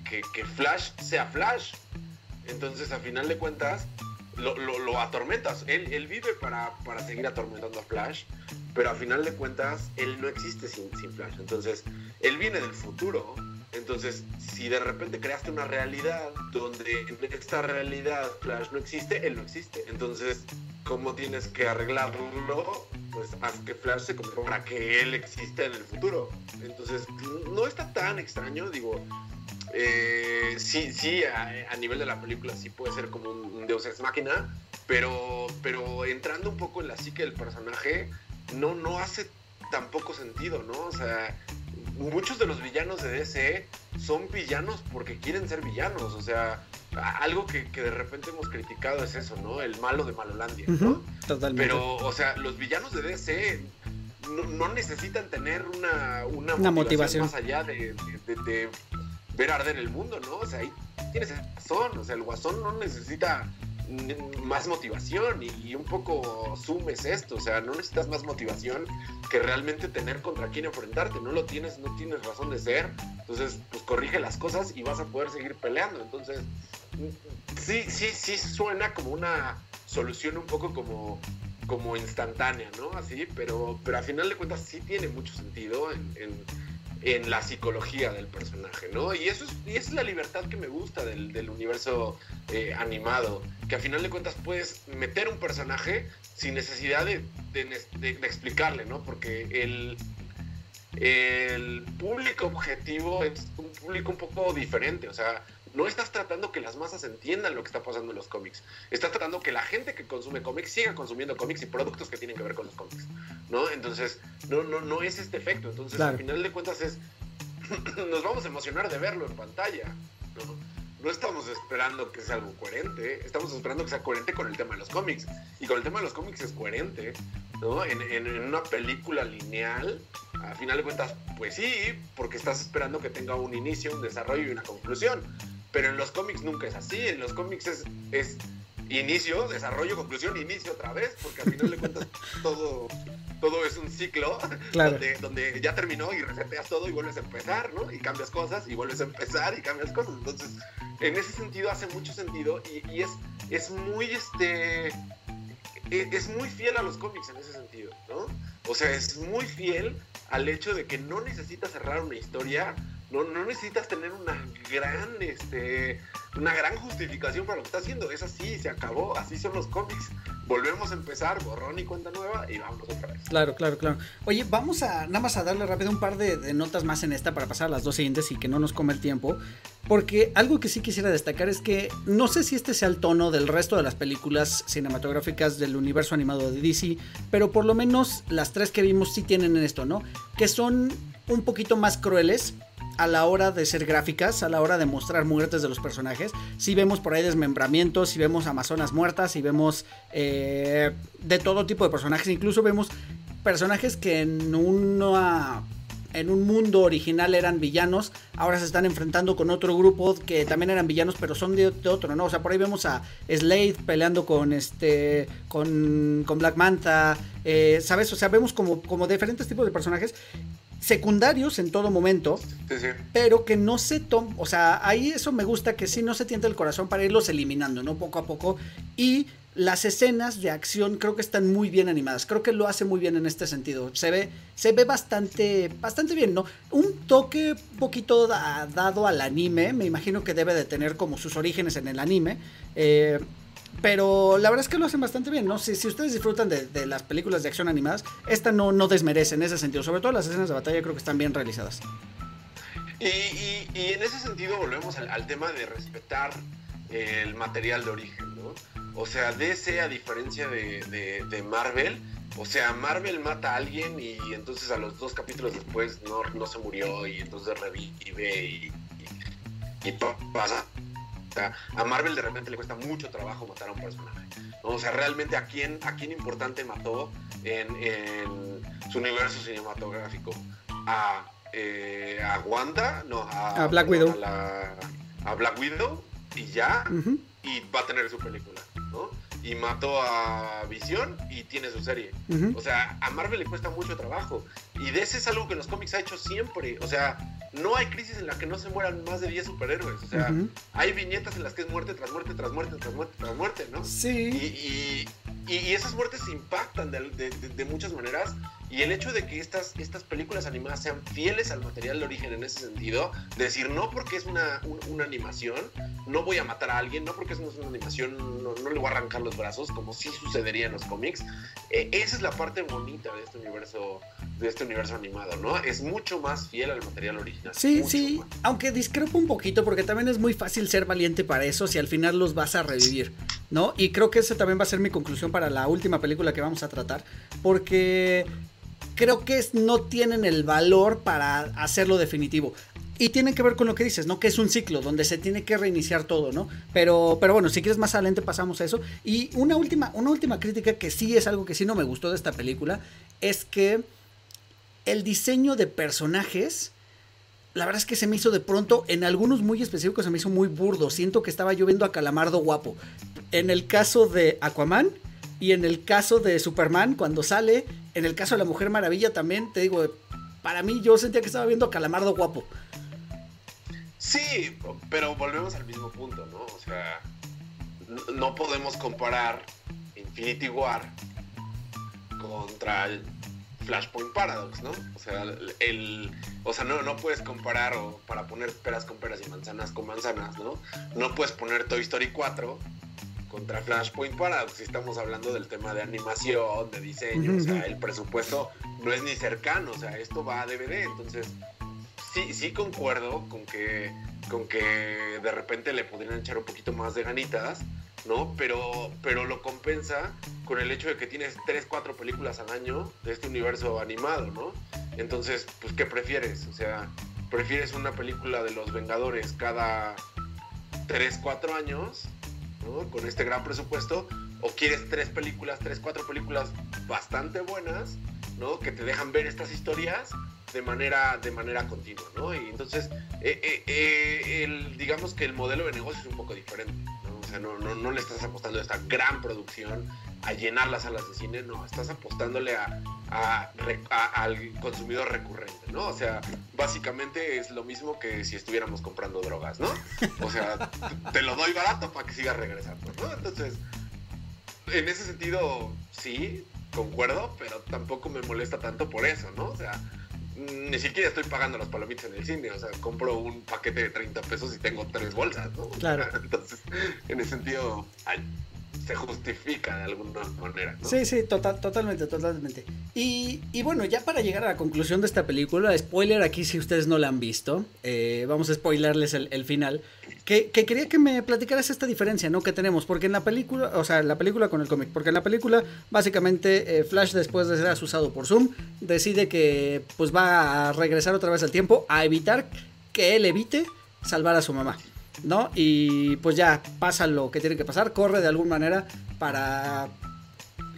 Flash sea Flash. Entonces, a final de cuentas, lo, atormentas. Él, él vive para, para, seguir atormentando a Flash, pero a final de cuentas, él no existe sin, sin Flash. Entonces, él viene del futuro entonces, si de repente creaste una realidad donde en esta realidad Flash no existe, él no existe. Entonces, ¿cómo tienes que arreglarlo? Pues haz que Flash se convierta para que él exista en el futuro. Entonces, no está tan extraño, digo. Eh, sí, sí, a, nivel de la película sí puede ser como un, Deus Ex Máquina, pero, pero entrando un poco en la psique del personaje, no, no hace tampoco sentido, ¿no? O sea, muchos de los villanos de DC son villanos porque quieren ser villanos. O sea, algo que, de repente hemos criticado es eso, ¿no? El malo de Malolandia, ¿no? Totalmente. Pero, o sea, los villanos de DC no, necesitan tener una, una, motivación, más allá de, de, ver arder el mundo, ¿no? O sea, ahí tienes razón. O sea, el guasón no necesita más motivación y, un poco sumes esto, o sea, no necesitas más motivación que realmente tener contra quién enfrentarte, no lo tienes, no tienes razón de ser, entonces pues corrige las cosas y vas a poder seguir peleando, entonces sí, sí, sí suena como una solución un poco como como instantánea, ¿no? Así, pero, pero a final de cuentas sí tiene mucho sentido en en la psicología del personaje, ¿no? Y eso es, y es la libertad que me gusta del, universo eh, animado, que a final de cuentas puedes meter un personaje sin necesidad de, explicarle, ¿no? Porque el, el público objetivo es un público un poco diferente, o sea, no estás tratando que las masas entiendan lo que está pasando en los cómics. Estás tratando que la gente que consume cómics siga consumiendo cómics y productos que tienen que ver con los cómics, ¿no? Entonces, no, no, no es este efecto. Entonces, al final de cuentas es, (clears throat) nos vamos a emocionar de verlo en pantalla, ¿no? No estamos esperando que sea algo coherente, estamos esperando que sea coherente con el tema de los cómics. Y con el tema de los cómics es coherente, ¿no? En, en, en una película lineal, a final de cuentas, pues sí, porque estás esperando que tenga un inicio, un desarrollo y una conclusión. Pero en los cómics nunca es así. En los cómics es, es inicio, desarrollo, conclusión, inicio otra vez, porque al final de cuentas (laughs) todo, todo es un ciclo donde, donde, ya terminó y reseteas todo y vuelves a empezar, ¿no? Y cambias cosas y vuelves a empezar y cambias cosas. Entonces, en ese sentido hace mucho sentido y, y es, es muy este e, es muy fiel a los cómics en ese sentido, ¿no? O sea, es muy fiel al hecho de que no necesitas cerrar una historia no, necesitas tener una gran, este, una gran justificación para lo que estás haciendo. Es así, se acabó, así son los cómics. Volvemos a empezar, borrón y cuenta nueva y vamos otra vez. Claro, claro, claro. Oye, vamos a nada más a darle rápido un par de, notas más en esta para pasar a las dos siguientes y que no nos come el tiempo. Porque algo que sí quisiera destacar es que no sé si este sea el tono del resto de las películas cinematográficas del universo animado de DC, pero por lo menos las tres que vimos sí tienen esto, ¿no? Que son un poquito más crueles a la hora de ser gráficas, a la hora de mostrar muertes de los personajes. Si vemos por ahí desmembramientos, si vemos amazonas muertas, si vemos eh, de todo tipo de personajes, incluso vemos personajes que en una en un mundo original eran villanos, ahora se están enfrentando con otro grupo que también eran villanos, pero son de, otro, ¿no? O sea, por ahí vemos a Slade peleando con este, con, con Black Manta, eh, ¿sabes? O sea, vemos como, como diferentes tipos de personajes secundarios en todo momento, pero que no se toman, o sea, ahí eso me gusta que sí no se tienta el corazón para irlos eliminando, ¿no? Poco a poco. Y las escenas de acción creo que están muy bien animadas, creo que lo hace muy bien en este sentido. Se ve, se ve bastante, bastante bien, ¿no? Un toque un poquito dado al anime, me imagino que debe de tener como sus orígenes en el anime. Eh, pero la verdad es que lo hacen bastante bien, ¿no? Si, si ustedes disfrutan de, las películas de acción animadas, esta no, no desmerece en ese sentido. Sobre todo las escenas de batalla creo que están bien realizadas. Y, en ese sentido volvemos al, tema de respetar el material de origen, ¿no? O sea, DC a diferencia de, Marvel, o sea, Marvel mata a alguien y entonces a los dos capítulos después no, no se murió y entonces revive y, y pasa a Marvel de repente le cuesta mucho trabajo matar a un personaje. O sea, realmente a quién, a quién importante mató en, su universo cinematográfico. A, eh, a Wanda, no, a, Black Widow. A, Black Widow y ya. y va a tener su película, ¿no? Y mató a Visión y tiene su serie. O sea, a Marvel le cuesta mucho trabajo. Y de ese es algo que los cómics ha hecho siempre. O sea, no hay crisis en la que no se mueran más de 10 superhéroes. O sea, hay viñetas en las que es muerte tras muerte, tras muerte, tras muerte, tras muerte, ¿no? Sí. Y, y, esas muertes impactan de, de, de, muchas maneras. Y el hecho de que estas, estas películas animadas sean fieles al material de origen en ese sentido, decir, no porque es una, una, animación, no voy a matar a alguien, no porque es una animación, no, no, le voy a arrancar los brazos, como sí sucedería en los cómics. Eh, esa es la parte bonita de este universo de este universo animado, ¿no? Es mucho más fiel al material original. Sí, sí, aunque discrepo un poquito porque también es muy fácil ser valiente para eso si al final los vas a revivir, ¿no? Y creo que esa también va a ser mi conclusión para la última película que vamos a tratar, porque creo que no tienen el valor para hacerlo definitivo. Y tiene que ver con lo que dices, ¿no? Que es un ciclo donde se tiene que reiniciar todo, ¿no? Pero, pero bueno, si quieres más adelante pasamos a eso. Y una última, una última crítica que sí es algo que sí no me gustó de esta película, es que el diseño de personajes, la verdad es que se me hizo de pronto, en algunos muy específicos se me hizo muy burdo. Siento que estaba yo viendo a Calamardo guapo. En el caso de Aquaman, y en el caso de Superman, cuando sale, en el caso de la Mujer Maravilla también, te digo, para mí yo sentía que estaba viendo a Calamardo guapo. Sí, pero volvemos al mismo punto, ¿no? O sea, no podemos comparar Infinity War contra el Flashpoint Paradox, ¿no? O sea, el, o sea no, no puedes comparar o para poner peras con peras y manzanas con manzanas, ¿no? No puedes poner Toy Story 4 contra Flashpoint Paradox. Si estamos hablando del tema de animación, de diseño, o sea, el presupuesto no es ni cercano, o sea, esto va a DVD, entonces sí, sí concuerdo con que, con que de repente le podrían echar un poquito más de ganitas, ¿no? Pero, pero lo compensa con el hecho de que tienes 3, 4 películas al año de este universo animado, ¿no? Entonces, pues, ¿qué prefieres? O sea, ¿prefieres una película de los Vengadores cada 3, 4 años con este gran presupuesto, o quieres tres películas, tres, cuatro películas bastante buenas, ¿no? Que te dejan ver estas historias de manera, de manera continua, ¿no? Y entonces, eh, eh, eh, el, digamos que el modelo de negocio es un poco diferente, ¿no? O sea, no, no, no le estás apostando a esta gran producción, a llenar las salas de cine, no, estás apostándole a, al consumidor recurrente, ¿no? O sea, básicamente es lo mismo que si estuviéramos comprando drogas, ¿no? O sea, te lo doy barato para que sigas regresando, ¿no? Entonces, en ese sentido, sí, concuerdo, pero tampoco me molesta tanto por eso, ¿no? O sea, ni siquiera estoy pagando las palomitas en el cine, o sea, compro un paquete de 30 pesos y tengo tres bolsas, ¿no? Claro. (laughs) Entonces, en ese sentido, se justifica de alguna manera. ¿no? Sí, sí, total, totalmente, totalmente. Y, y, bueno, ya para llegar a la conclusión de esta película, spoiler aquí si ustedes no la han visto, eh, vamos a spoilerles el, final, que, que, quería que me platicaras esta diferencia, ¿no? Que tenemos, porque en la película, o sea, la película con el cómic, porque en la película básicamente eh, Flash después de ser asusado por Zoom, decide que pues va a regresar otra vez al tiempo a evitar que él evite salvar a su mamá. ¿No? Y pues ya pasa lo que tiene que pasar, corre de alguna manera para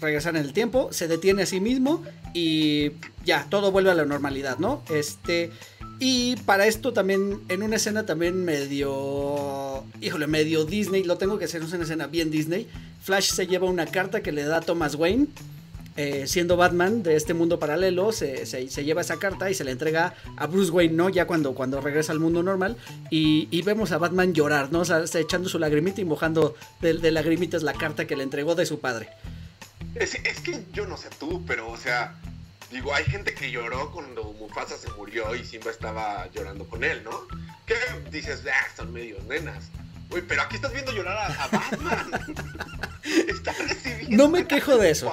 regresar en el tiempo, se detiene a sí mismo y ya, todo vuelve a la normalidad, ¿no? Este, y para esto también, en una escena también medio, híjole, medio Disney, lo tengo que hacer, es una escena bien Disney, Flash se lleva una carta que le da a Thomas Wayne eh, siendo Batman de este mundo paralelo, se, lleva esa carta y se la entrega a Bruce Wayne, ¿no? Ya cuando, cuando regresa al mundo normal. Y, vemos a Batman llorar, ¿no? O sea, está echando su lagrimita y mojando de, de, lagrimitas la carta que le entregó de su padre. Es, es, que yo no sé tú, pero, o sea, digo, hay gente que lloró cuando Mufasa se murió y Simba estaba llorando con él, ¿no? ¿Qué dices? Ah, son medios nenas. Uy, pero aquí estás viendo llorar a, Batman. (laughs) (laughs) Está recibiendo. No me quejo de eso.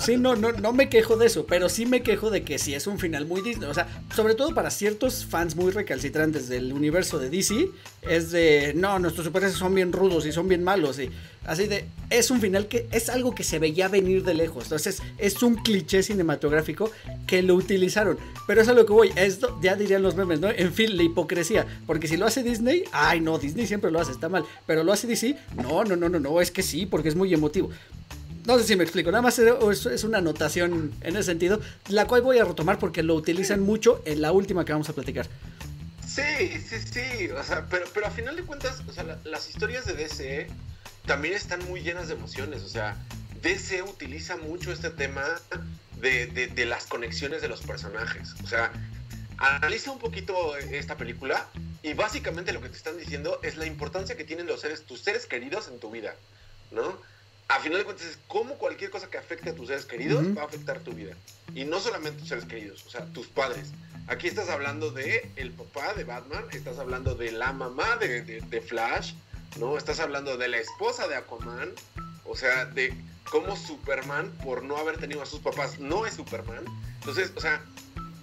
Sí, no, no, no me quejo de eso, pero sí me quejo de que si es un final muy Disney. O sea, sobre todo para ciertos fans muy recalcitrantes del universo de DC, es de no, nuestros superhéroes son bien rudos y son bien malos. Y así de. Es un final que es algo que se veía venir de lejos. Entonces, es un cliché cinematográfico que lo utilizaron. Pero es a lo que voy. Esto ya dirían los memes, ¿no? En fin, la hipocresía. Porque si lo hace Disney, ay, no, Disney siempre lo hace, está mal. Pero lo hace DC, no, no, no, no, no, es que sí, porque es muy emotivo. No sé si me explico, nada más es una anotación en ese sentido, la cual voy a retomar porque lo utilizan mucho en la última que vamos a platicar. Sí, sí, sí, o sea, pero, pero a final de cuentas, o sea, las historias de DC también están muy llenas de emociones. O sea, DC utiliza mucho este tema de, de, las conexiones de los personajes. O sea, analiza un poquito esta película y básicamente lo que te están diciendo es la importancia que tienen los seres, tus seres queridos en tu vida, ¿no? A final de cuentas es cómo cualquier cosa que afecte a tus seres queridos va a afectar tu vida. Y no solamente tus seres queridos, o sea, tus padres. Aquí estás hablando de el papá de Batman, estás hablando de la mamá de, de Flash, ¿no? Estás hablando de la esposa de Aquaman, o sea, de cómo Superman, por no haber tenido a sus papás, no es Superman. Entonces, o sea,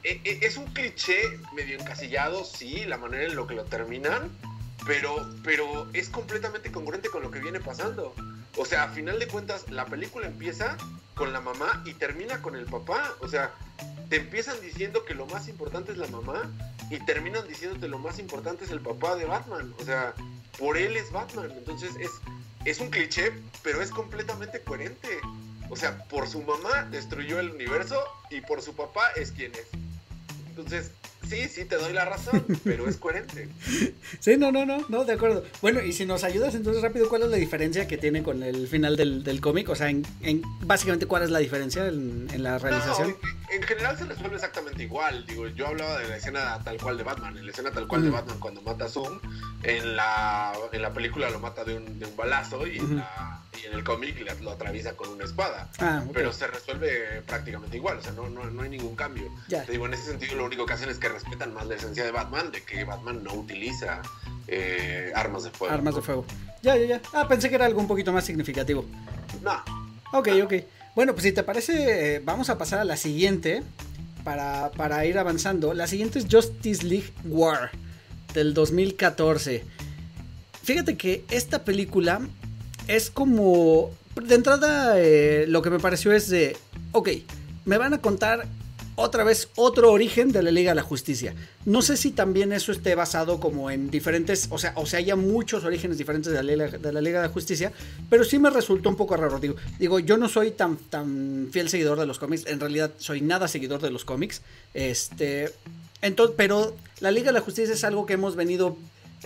e, e, es un cliché medio encasillado, sí, la manera en lo que lo terminan, pero, pero es completamente congruente con lo que viene pasando. O sea, a final de cuentas, la película empieza con la mamá y termina con el papá. O sea, te empiezan diciendo que lo más importante es la mamá y terminan diciéndote lo más importante es el papá de Batman. O sea, por él es Batman. Entonces es, es un cliché, pero es completamente coherente. O sea, por su mamá destruyó el universo y por su papá es quien es. Entonces, sí, sí, te doy la razón, pero es coherente. (laughs) Sí, no, no, no, no, de acuerdo. Bueno, y si nos ayudas entonces rápido, ¿cuál es la diferencia que tiene con el final del, del cómic? O sea, en, básicamente, ¿cuál es la diferencia en, la realización? en, general se resuelve exactamente igual. Digo, yo hablaba de la escena tal cual de Batman. En la escena tal cual de Batman, cuando mata a Zoom, en la, en la película lo mata de un, de un balazo y en la y en el cómic lo atraviesa con una espada. Ah, Pero se resuelve prácticamente igual, o sea, no, no, no hay ningún cambio. Te digo, en ese sentido lo único que hacen es que respetan más la esencia de Batman, de que Batman no utiliza eh, armas de fuego. Armas de fuego. Ya, ya, ya. Ah, pensé que era algo un poquito más significativo. No. Ok, ok. Bueno, pues si te parece, eh, vamos a pasar a la siguiente para, para ir avanzando. La siguiente es Justice League War del 2014. Fíjate que esta película es como... De entrada, eh, lo que me pareció es de, ok, me van a contar otra vez otro origen de la Liga de la Justicia. No sé si también eso esté basado como en diferentes, o sea, o sea, haya muchos orígenes diferentes de la, Liga, de la Liga de la Justicia, pero sí me resultó un poco raro. Digo, digo, yo no soy tan, tan fiel seguidor de los cómics, en realidad soy nada seguidor de los cómics, este, entonces, pero la Liga de la Justicia es algo que hemos venido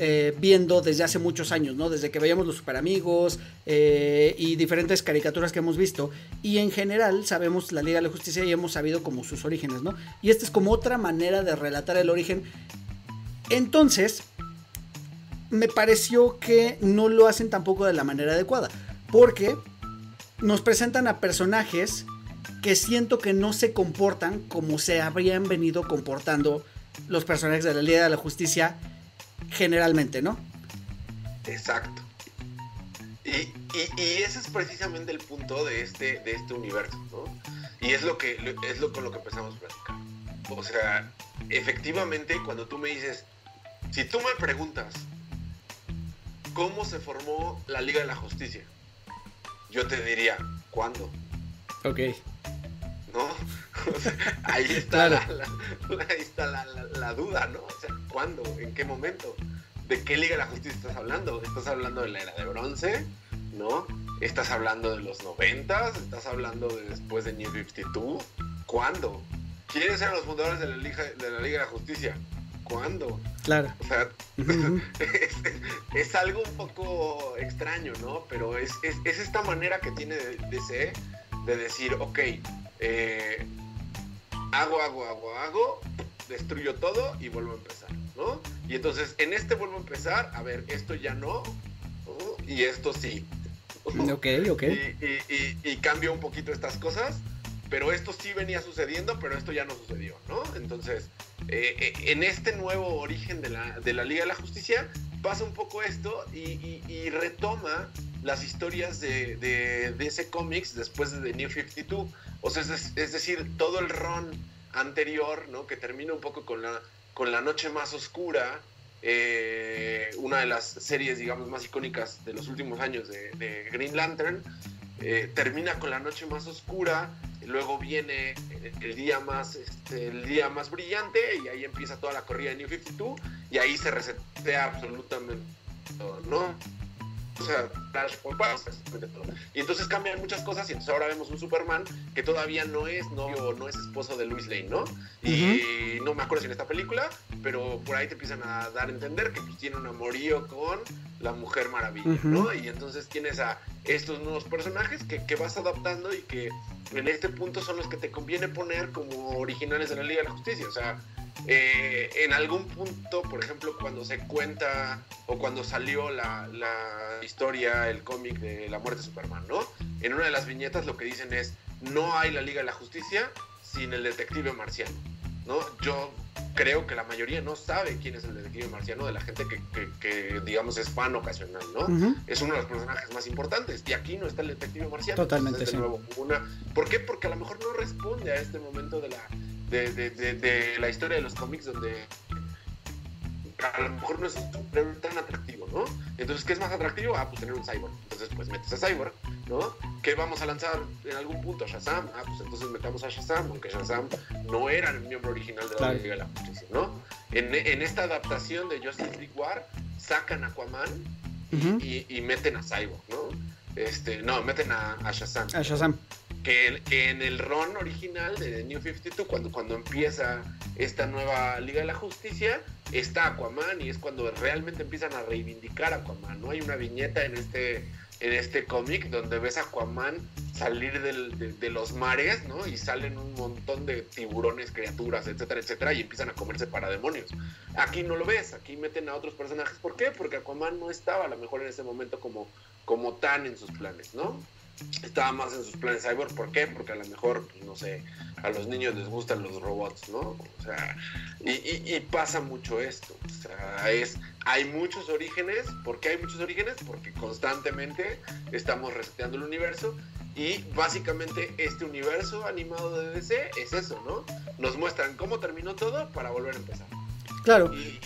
eh, viendo desde hace muchos años, ¿no? Desde que veíamos los super amigos eh, y diferentes caricaturas que hemos visto. Y en general sabemos la Liga de la Justicia y hemos sabido como sus orígenes, ¿no? Y esta es como otra manera de relatar el origen. Entonces, me pareció que no lo hacen tampoco de la manera adecuada. Porque nos presentan a personajes que siento que no se comportan como se habrían venido comportando los personajes de la Liga de la Justicia generalmente, ¿no? Exacto. Y, ese es precisamente el punto de este, de este universo, ¿no? Y es lo que es lo con lo que empezamos a platicar. O sea, efectivamente, cuando tú me dices, si tú me preguntas cómo se formó la Liga de la Justicia, yo te diría, ¿cuándo? Ok. ¿No? (laughs) ahí está, la, ahí está la, duda, ¿no? O sea, ¿cuándo? ¿En qué momento? ¿De qué Liga de la Justicia estás hablando? ¿Estás hablando de la era de bronce? ¿No? ¿Estás hablando de los 90? ¿Estás hablando de después de New 52? ¿Cuándo? ¿Quiénes eran los fundadores de la Liga de la, Liga de la Justicia? ¿Cuándo? Claro. O sea, (laughs) es, algo un poco extraño, ¿no? Pero es, es esta manera que tiene DC de decir, ok, eh, hago, hago, hago, hago, destruyo todo y vuelvo a empezar, ¿no? Y entonces en este vuelvo a empezar, a ver, esto ya no, y esto sí. (laughs) Ok, ok. Y, cambio un poquito estas cosas, pero esto sí venía sucediendo, pero esto ya no sucedió, ¿no? Entonces, eh, eh, en este nuevo origen de la, de la Liga de la Justicia, pasa un poco esto y, retoma las historias de, de, de ese cómics después de The New 52. O sea, es, decir, todo el ron anterior, ¿no? Que termina un poco con la, con la noche más oscura, eh, una de las series, digamos, más icónicas de los últimos años de, Green Lantern, eh, termina con la noche más oscura, luego viene el día más este, el día más brillante y ahí empieza toda la corrida de New 52 y ahí se resetea absolutamente todo, ¿no? O sea, y entonces cambian muchas cosas y entonces ahora vemos un Superman que todavía no es novio o no es esposo de Luis Lane, ¿no? Y no me acuerdo si en esta película, pero por ahí te empiezan a dar a entender que pues, tiene un amorío con la Mujer Maravilla, ¿no? Y entonces tienes a estos nuevos personajes que, que vas adaptando y que en este punto son los que te conviene poner como originales de la Liga de la Justicia, o sea, eh, en algún punto, por ejemplo, cuando se cuenta o cuando salió la, la historia, el cómic de la muerte de Superman, ¿no? En una de las viñetas lo que dicen es, no hay la Liga de la Justicia sin el detective marciano, ¿no? Yo creo que la mayoría no sabe quién es el detective marciano de la gente que, que, digamos, es fan ocasional, ¿no? Es uno de los personajes más importantes. Y aquí no está el detective marciano. Totalmente. de nuevo, una... ¿Por qué? Porque a lo mejor no responde a este momento de la, de, de, de, la historia de los cómics donde a lo mejor no es tan atractivo, ¿no? Entonces, ¿qué es más atractivo? Ah, pues tener un cyborg. Entonces, pues metes a cyborg, ¿no? ¿Qué vamos a lanzar en algún punto? Shazam. Ah, pues entonces metamos a Shazam, aunque Shazam no era el miembro original de la Liga de la Justicia, ¿no? En, en, esta adaptación de Justice League War, sacan a Aquaman y, y, meten a Cyborg, ¿no? Este, no, meten a, a Shazam. A Shazam que, en el ron original de New 52, cuando, cuando empieza esta nueva Liga de la Justicia, está Aquaman y es cuando realmente empiezan a reivindicar a Aquaman, ¿no? Hay una viñeta en este, en este cómic donde ves a Aquaman salir de, los mares, ¿no? Y salen un montón de tiburones, criaturas, etcétera, etcétera, y empiezan a comerse para demonios. Aquí no lo ves, aquí meten a otros personajes. ¿Por qué? Porque Aquaman no estaba a lo mejor en ese momento como, como tan en sus planes, ¿no? Estaba más en sus planes cyborg. ¿Por qué? Porque a lo mejor, pues, no sé, a los niños les gustan los robots, ¿no? O sea, y, pasa mucho esto. O sea, es, hay muchos orígenes. ¿Por qué hay muchos orígenes? Porque constantemente estamos reseteando el universo. Y básicamente este universo animado de DC es eso, ¿no? Nos muestran cómo terminó todo para volver a empezar. Claro. Y,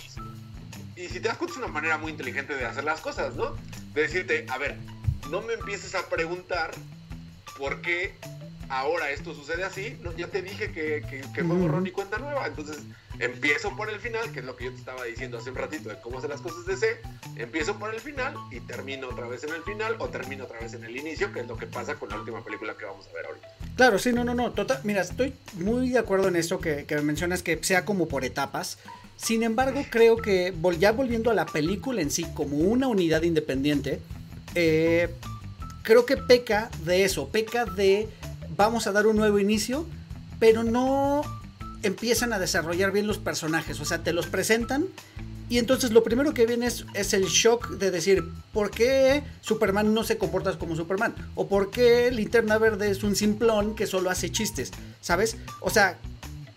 y si te das cuenta es una manera muy inteligente de hacer las cosas, ¿no? De decirte, a ver, no me empieces a preguntar por qué ahora esto sucede así. No, ya te dije que, que, que fue borrón y cuenta nueva. Entonces empiezo por el final, que es lo que yo te estaba diciendo hace un ratito de cómo hacer las cosas de C. Empiezo por el final y termino otra vez en el final o termino otra vez en el inicio, que es lo que pasa con la última película que vamos a ver ahorita. Claro, sí, no, no, no. Total, mira, estoy muy de acuerdo en eso que, que mencionas que sea como por etapas. Sin embargo, creo que ya volviendo a la película en sí como una unidad independiente, eh, creo que peca de eso, peca de vamos a dar un nuevo inicio, pero no empiezan a desarrollar bien los personajes, o sea, te los presentan y entonces lo primero que viene es, es, el shock de decir, ¿por qué Superman no se comporta como Superman? ¿O por qué Linterna Verde es un simplón que solo hace chistes? ¿Sabes? O sea,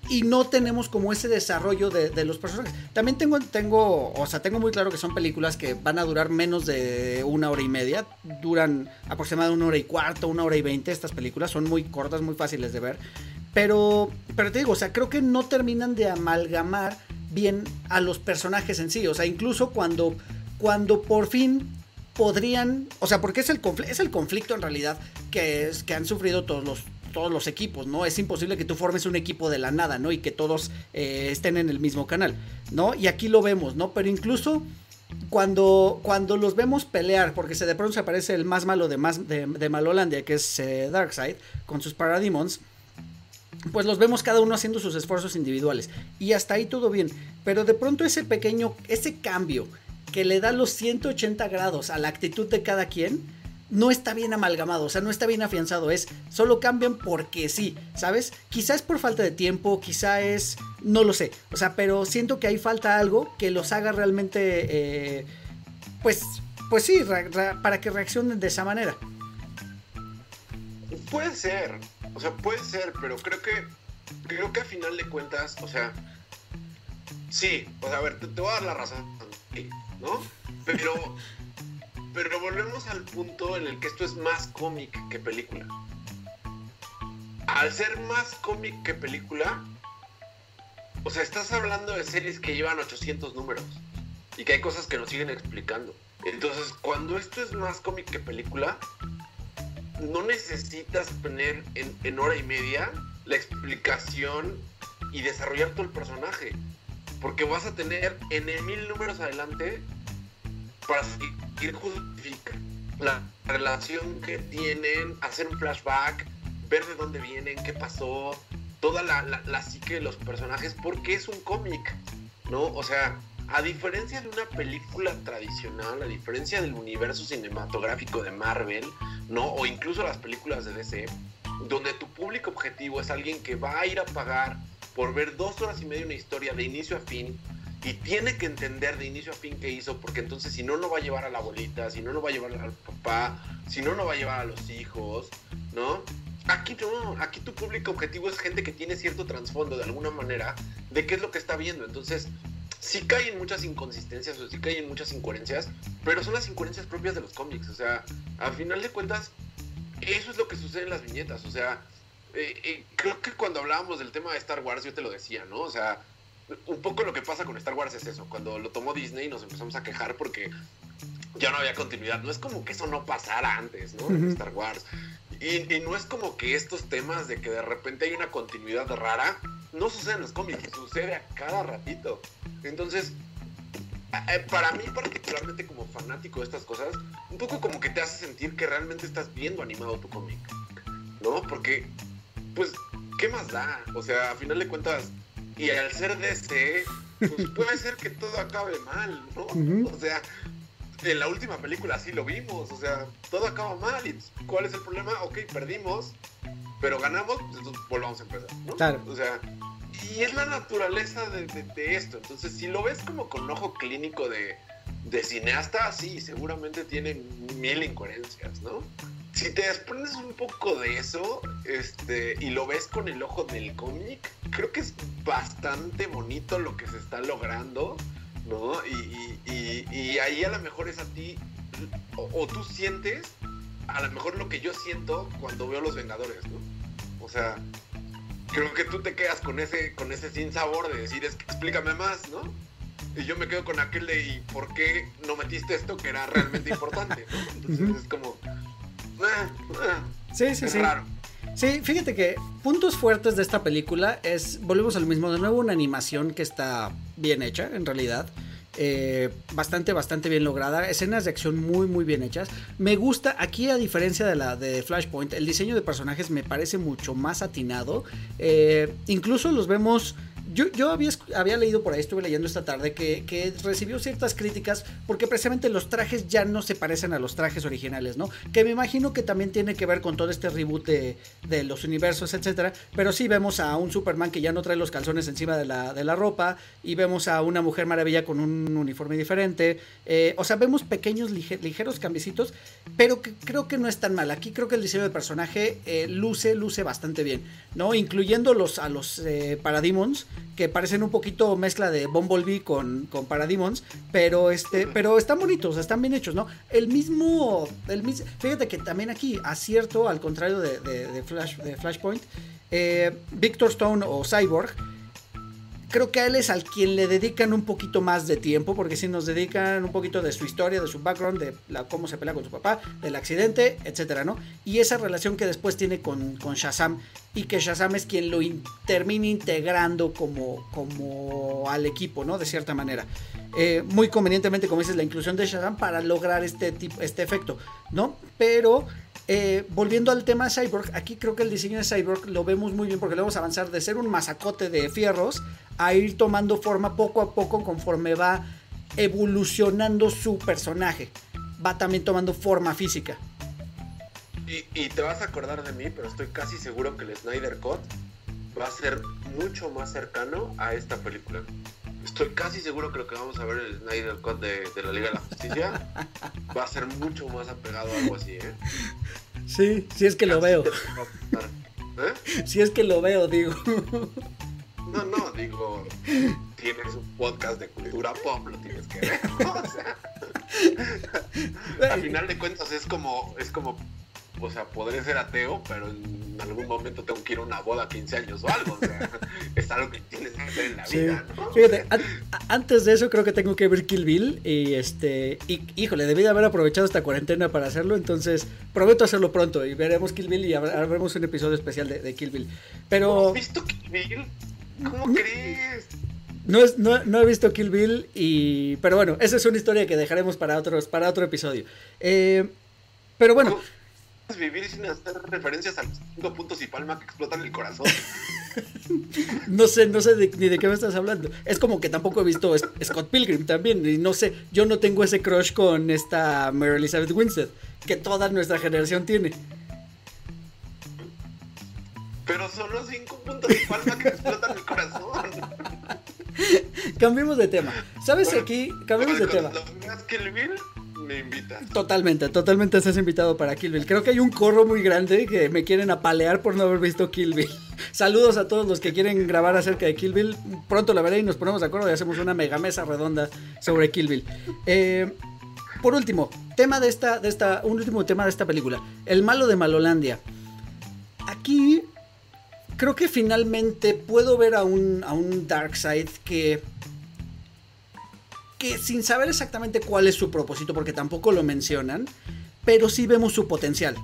y no tenemos como ese desarrollo de, los personajes. También tengo, tengo, o sea, tengo muy claro que son películas que van a durar menos de una hora y media, duran aproximadamente una hora y cuarto, una hora y veinte, estas películas son muy cortas, muy fáciles de ver, pero, pero te digo, o sea, creo que no terminan de amalgamar bien a los personajes en sí, o sea, incluso cuando, cuando por fin podrían, o sea, porque es el, es el conflicto en realidad que, es, que han sufrido todos los, todos los equipos, ¿no? Es imposible que tú formes un equipo de la nada, ¿no? Y que todos eh, estén en el mismo canal, ¿no? Y aquí lo vemos, ¿no? Pero incluso cuando, cuando los vemos pelear, porque se de pronto se aparece el más malo de, más, de, Malolandia, que es eh, Darkseid, con sus Parademons, pues los vemos cada uno haciendo sus esfuerzos individuales. Y hasta ahí todo bien. Pero de pronto ese pequeño, ese cambio que le da los 180 grados a la actitud de cada quien, no está bien amalgamado, o sea, no está bien afianzado, es solo cambian porque sí, ¿sabes? Quizá es por falta de tiempo, quizá es, no lo sé, o sea, pero siento que ahí falta algo que los haga realmente, eh, pues, pues sí, para que reaccionen de esa manera. Puede ser, o sea, puede ser, pero creo que, creo que a final de cuentas, o sea, sí, o sea, a ver, te, te voy a dar la razón, ¿no? Pero pero volvemos al punto en el que esto es más cómic que película. Al ser más cómic que película, o sea, estás hablando de series que llevan 800 números y que hay cosas que nos siguen explicando. Entonces, cuando esto es más cómic que película, no necesitas poner en, en hora y media la explicación y desarrollar todo el personaje. Porque vas a tener en mil números adelante para seguir justificar la relación que tienen, hacer un flashback, ver de dónde vienen, qué pasó, toda la, la, psique de los personajes, porque es un cómic, ¿no? O sea, a diferencia de una película tradicional, a diferencia del universo cinematográfico de Marvel, ¿no? O incluso las películas de DC, donde tu público objetivo es alguien que va a ir a pagar por ver dos horas y media una historia de inicio a fin y tiene que entender de inicio a fin qué hizo, porque entonces si no, no va a llevar a la abuelita, si no, no va a llevar al papá, si no, no va a llevar a los hijos, ¿no? Aquí no, aquí tu público objetivo es gente que tiene cierto trasfondo de alguna manera de qué es lo que está viendo. Entonces, sí caen muchas inconsistencias o sí caen muchas incoherencias, pero son las incoherencias propias de los cómics. O sea, al final de cuentas, eso es lo que sucede en las viñetas. O sea, eh, eh, creo que cuando hablábamos del tema de Star Wars, yo te lo decía, ¿no? O sea, un poco lo que pasa con Star Wars es eso. Cuando lo tomó Disney nos empezamos a quejar porque ya no había continuidad. No es como que eso no pasara antes, ¿no? En Star Wars. Y, no es como que estos temas de que de repente hay una continuidad rara, no sucede en los cómics, sucede a cada ratito. Entonces, para mí particularmente como fanático de estas cosas, un poco como que te hace sentir que realmente estás viendo animado tu cómic, ¿no? Porque, pues, ¿qué más da? O sea, a final de cuentas, y al ser DC, pues puede ser que todo acabe mal, ¿no? O sea, en la última película así lo vimos, o sea, todo acaba mal. ¿Y cuál es el problema? Ok, perdimos, pero ganamos, pues entonces volvamos a empezar, ¿no? Claro. O sea, y es la naturaleza de, esto. Entonces, si lo ves como con ojo clínico de, de cineasta, sí, seguramente tiene mil incoherencias, ¿no? Si te desprendes un poco de eso este, y lo ves con el ojo del cómic, creo que es bastante bonito lo que se está logrando ¿no? Y, ahí a lo mejor es a ti, o, tú sientes a lo mejor lo que yo siento cuando veo Los Vengadores, ¿no? O sea, creo que tú te quedas con ese, con ese sin sabor de decir, es que explícame más, ¿no? Y yo me quedo con aquel de, ¿y por qué no metiste esto que era realmente importante? Entonces es como... Sí, sí, sí. Sí, fíjate que puntos fuertes de esta película es, volvemos al mismo, de nuevo una animación que está bien hecha en realidad. Eh, bastante, bastante bien lograda. Escenas de acción muy, muy bien hechas. Me gusta, aquí a diferencia de la de Flashpoint, el diseño de personajes me parece mucho más atinado. Eh, incluso los vemos yo, había, había, leído por ahí, estuve leyendo esta tarde, que, recibió ciertas críticas porque precisamente los trajes ya no se parecen a los trajes originales, ¿no? Que me imagino que también tiene que ver con todo este reboot de, los universos, etcétera. Pero sí vemos a un Superman que ya no trae los calzones encima de la, de la ropa y vemos a una Mujer Maravilla con un uniforme diferente. Eh, o sea, vemos pequeños ligeros cambiecitos, pero que creo que no es tan mal. Aquí creo que el diseño de personaje eh, luce, luce bastante bien, ¿no? Incluyendo los, a los eh, Parademons que parecen un poquito mezcla de Bumblebee con, con Parademons, pero este, pero están bonitos, están bien hechos, ¿no? El mismo, el fíjate que también aquí acierto, al contrario de, Flash, Flashpoint, eh, Victor Stone o Cyborg, creo que a él es al quien le dedican un poquito más de tiempo, porque si nos dedican un poquito de su historia, de su background, de cómo se pelea con su papá, del accidente, etcétera, ¿no? Y esa relación que después tiene con, con Shazam, y que Shazam es quien lo termina integrando como, como al equipo, ¿no? De cierta manera. Eh, muy convenientemente, como dices, la inclusión de Shazam para lograr este, tipo, este efecto, ¿no? Pero eh, volviendo al tema de Cyborg, aquí creo que el diseño de Cyborg lo vemos muy bien porque lo vamos a avanzar de ser un masacote de fierros a ir tomando forma poco a poco conforme va evolucionando su personaje. Va también tomando forma física. Y, te vas a acordar de mí, pero estoy casi seguro que el Snyder Cut va a ser mucho más cercano a esta película. Estoy casi seguro que lo que vamos a ver en el Snyder Cut de, la Liga de la Justicia va a ser mucho más apegado a algo así, ¿eh? Sí, si es que lo veo. ¿Eh? Si es que lo veo, digo. No, no, digo, tienes un podcast de cultura pop, lo tienes que ver. (laughs) O sea, al final de cuentas es como, es como o sea, podré ser ateo, pero en algún momento tengo que ir a una boda 15 años o algo. O sea, (laughs) es algo que tienes que hacer en la vida, Fíjate, antes de eso creo que tengo que ver Kill Bill y este, y, híjole, debí de haber aprovechado esta cuarentena para hacerlo, entonces prometo hacerlo pronto y veremos Kill Bill y haremos un episodio especial de, Kill Bill. Pero... ¿Has visto Kill Bill? ¿Cómo crees? No, es, no, no, he visto Kill Bill y... Pero bueno, esa es una historia que dejaremos para, otros, para otro episodio. Eh, Pero bueno. ¿Cómo vivir sin hacer referencias a los cinco puntos y palma que explotan el corazón? (laughs) no sé, no sé ni de qué me estás hablando. Es como que tampoco he visto Scott Pilgrim también. Y no sé, yo no tengo ese crush con esta Mary Elizabeth Winstead, que toda nuestra generación tiene. Pero son los cinco puntos de palma que explotan el corazón. (laughs) cambiemos de tema. ¿Sabes aquí? Cambiemos de tema. Kill Bill, me invitas. Totalmente, totalmente estás invitado para Kill Bill. Creo que hay un corro muy grande que me quieren apalear por no haber visto Kill Bill. (laughs) Saludos a todos los que quieren grabar acerca de Kill Bill. Pronto la veré y nos ponemos de acuerdo y hacemos una mega mesa redonda sobre Kill Bill. Eh, por último, tema de esta, de esta, un último tema de esta película. El malo de Malolandia. Aquí creo que finalmente puedo ver a un, a un Darkseid que que sin saber exactamente cuál es su propósito, porque tampoco lo mencionan, pero sí vemos su potencial.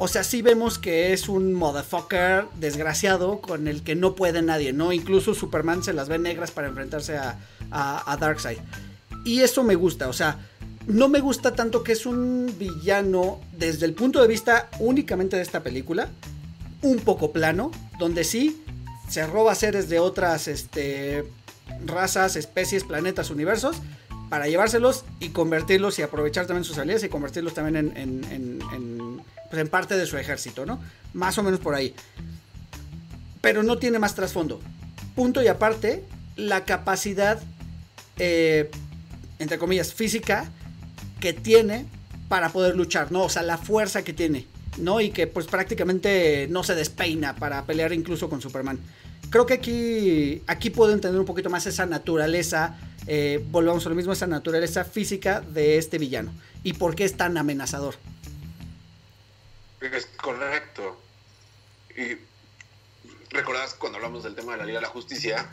O sea, sí vemos que es un motherfucker desgraciado con el que no puede nadie, ¿no? Incluso Superman se las ve negras para enfrentarse a, a, Darkseid. Y eso me gusta, o sea, no me gusta tanto que es un villano desde el punto de vista únicamente de esta película, un poco plano, donde sí se roba seres de otras este, razas, especies, planetas, universos, para llevárselos y convertirlos y aprovechar también sus habilidades y convertirlos también en, en, pues en parte de su ejército, ¿no? Más o menos por ahí. Pero no tiene más trasfondo. Punto y aparte, la capacidad, eh, entre comillas, física que tiene para poder luchar, ¿no? O sea, la fuerza que tiene. ¿no? Y que pues prácticamente no se despeina para pelear incluso con Superman. Creo que aquí, aquí puedo entender un poquito más esa naturaleza, eh, volvamos a lo mismo, esa naturaleza física de este villano y por qué es tan amenazador. Es correcto. Y recordás cuando hablamos del tema de la Liga de la Justicia,